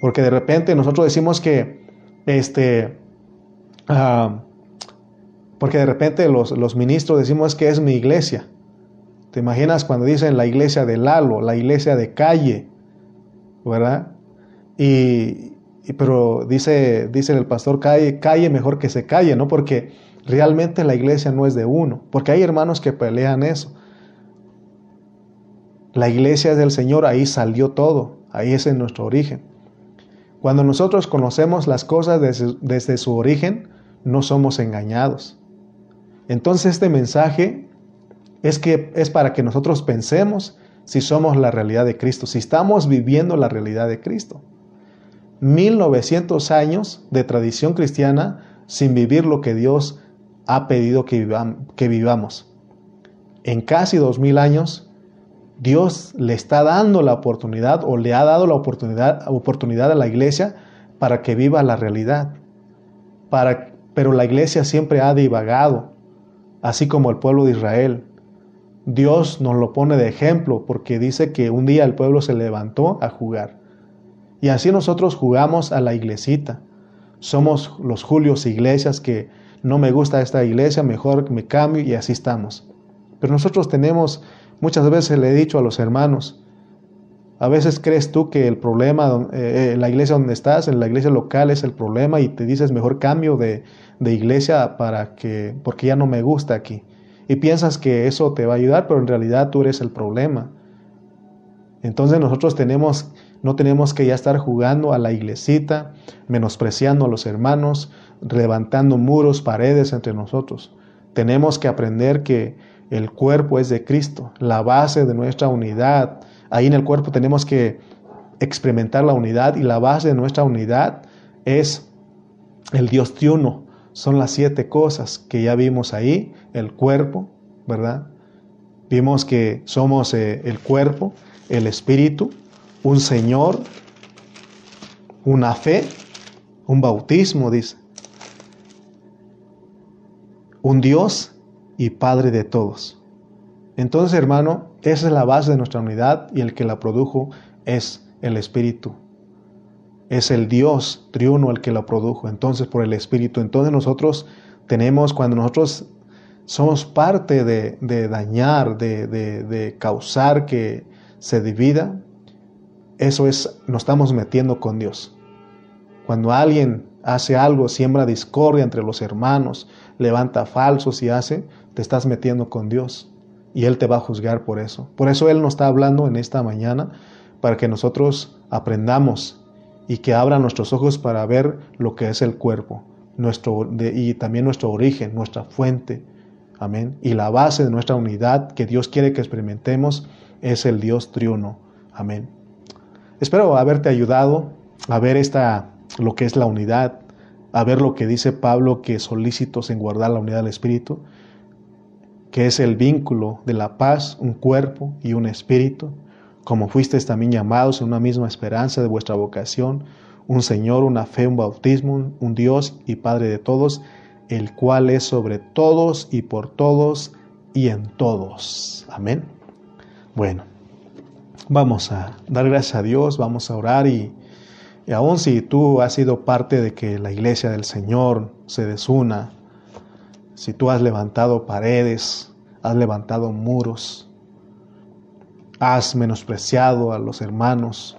Porque de repente nosotros decimos que, este, ah, porque de repente los, los ministros decimos que es mi iglesia. ¿Te imaginas cuando dicen la iglesia de Lalo, la iglesia de calle? ¿Verdad? Y, pero dice, dice el pastor, calle, calle mejor que se calle, ¿no? Porque realmente la iglesia no es de uno, porque hay hermanos que pelean eso. La iglesia es del Señor, ahí salió todo, ahí es en nuestro origen. Cuando nosotros conocemos las cosas desde, desde su origen, no somos engañados. Entonces este mensaje es que es para que nosotros pensemos si somos la realidad de Cristo, si estamos viviendo la realidad de Cristo. 1900 años de tradición cristiana sin vivir lo que Dios ha pedido que, vivamos. En casi 2000 años, Dios le está dando la oportunidad o le ha dado la oportunidad, oportunidad a la iglesia para que viva la realidad. Pero la iglesia siempre ha divagado, así como el pueblo de Israel. Dios nos lo pone de ejemplo porque dice que un día el pueblo se levantó a jugar. Y así nosotros jugamos a la iglesita. Somos los Julios Iglesias que no me gusta esta iglesia, mejor me cambio y así estamos. Pero nosotros tenemos, muchas veces le he dicho a los hermanos, a veces crees tú que el problema, eh, en la iglesia donde estás, en la iglesia local es el problema y te dices mejor cambio de, de iglesia para que, porque ya no me gusta aquí y piensas que eso te va a ayudar, pero en realidad tú eres el problema. Entonces nosotros tenemos, no tenemos que ya estar jugando a la iglesita, menospreciando a los hermanos, levantando muros, paredes entre nosotros. Tenemos que aprender que el cuerpo es de Cristo, la base de nuestra unidad. Ahí en el cuerpo tenemos que experimentar la unidad y la base de nuestra unidad es el Dios triuno, son las siete cosas que ya vimos ahí, el cuerpo, ¿verdad? Vimos que somos eh, el cuerpo, el espíritu, un Señor, una fe, un bautismo, dice, un Dios y Padre de todos. Entonces, hermano, esa es la base de nuestra unidad y el que la produjo es el Espíritu es el Dios triuno el que lo produjo, entonces por el Espíritu. Entonces nosotros tenemos, cuando nosotros somos parte de, dañar, de, de, causar que se divida, eso es, nos estamos metiendo con Dios. Cuando alguien hace algo, siembra discordia entre los hermanos, levanta falsos y hace, te estás metiendo con Dios y Él te va a juzgar por eso. Por eso Él nos está hablando en esta mañana para que nosotros aprendamos y que abra nuestros ojos para ver lo que es el cuerpo nuestro, y también nuestro origen, nuestra fuente. Amén. Y la base de nuestra unidad que Dios quiere que experimentemos es el Dios triuno. Amén. Espero haberte ayudado a ver esta, lo que es la unidad, a ver lo que dice Pablo, que solícitos en guardar la unidad del Espíritu, que es el vínculo de la paz, un cuerpo y un espíritu como fuisteis también llamados en una misma esperanza de vuestra vocación, un Señor, una fe, un bautismo, un Dios y Padre de todos, el cual es sobre todos y por todos y en todos. Amén. Bueno, vamos a dar gracias a Dios, vamos a orar y, y aun si tú has sido parte de que la iglesia del Señor se desuna, si tú has levantado paredes, has levantado muros, has menospreciado a los hermanos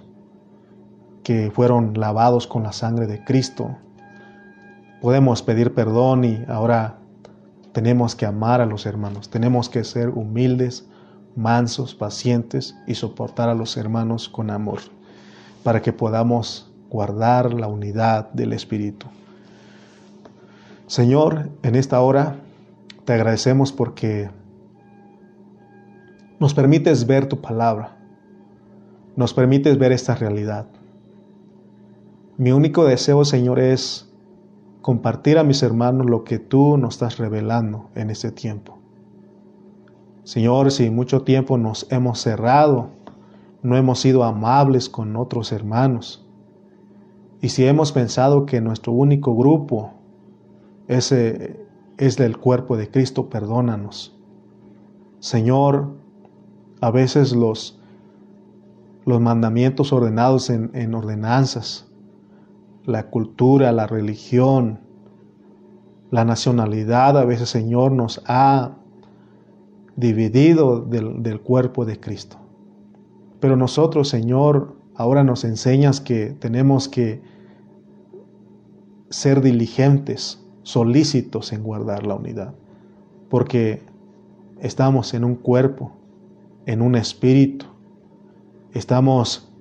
que fueron lavados con la sangre de Cristo. Podemos pedir perdón y ahora tenemos que amar a los hermanos, tenemos que ser humildes, mansos, pacientes y soportar a los hermanos con amor para que podamos guardar la unidad del Espíritu. Señor, en esta hora te agradecemos porque nos permites ver tu palabra. Nos permites ver esta realidad. Mi único deseo, Señor, es compartir a mis hermanos lo que tú nos estás revelando en este tiempo. Señor, si mucho tiempo nos hemos cerrado, no hemos sido amables con otros hermanos, y si hemos pensado que nuestro único grupo es, es del cuerpo de Cristo, perdónanos. Señor, a veces los, mandamientos ordenados en, en ordenanzas, la cultura, la religión, la nacionalidad, a veces Señor nos ha dividido del, del, cuerpo de Cristo. Pero nosotros, Señor, ahora nos enseñas que tenemos que ser diligentes, solícitos en guardar la unidad, porque estamos en un cuerpo, en un espíritu, estamos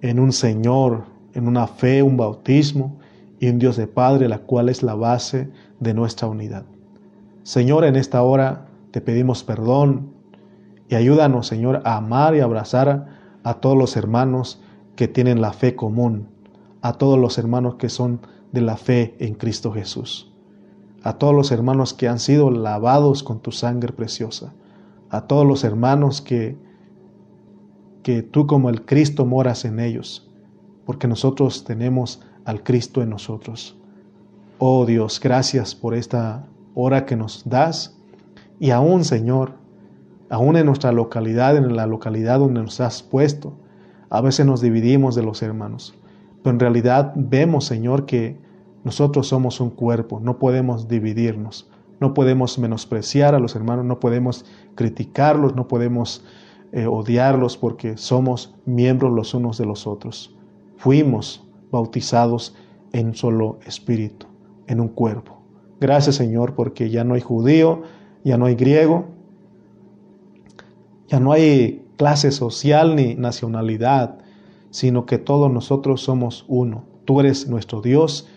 en un Señor, en una fe, un bautismo y un Dios de Padre, la cual es la base de nuestra unidad. Señor, en esta hora te pedimos perdón y ayúdanos, Señor, a amar y abrazar a todos los hermanos que tienen la fe común, a todos los hermanos que son de la fe en Cristo Jesús a todos los hermanos que han sido lavados con tu sangre preciosa, a todos los hermanos que, que tú como el Cristo moras en ellos, porque nosotros tenemos al Cristo en nosotros. Oh Dios, gracias por esta hora que nos das y aún Señor, aún en nuestra localidad, en la localidad donde nos has puesto, a veces nos dividimos de los hermanos, pero en realidad vemos Señor que nosotros somos un cuerpo, no podemos dividirnos, no podemos menospreciar a los hermanos, no podemos criticarlos, no podemos eh, odiarlos porque somos miembros los unos de los otros. Fuimos bautizados en un solo espíritu, en un cuerpo. Gracias Señor porque ya no hay judío, ya no hay griego, ya no hay clase social ni nacionalidad, sino que todos nosotros somos uno. Tú eres nuestro Dios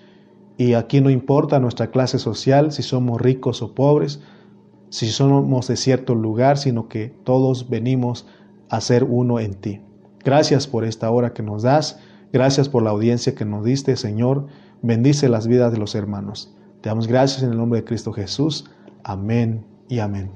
y aquí no importa nuestra clase social, si somos ricos o pobres, si somos de cierto lugar, sino que todos venimos a ser uno en ti. Gracias por esta hora que nos das, gracias por la audiencia que nos diste, Señor. Bendice las vidas de los hermanos. Te damos gracias en el nombre de Cristo Jesús. Amén y amén.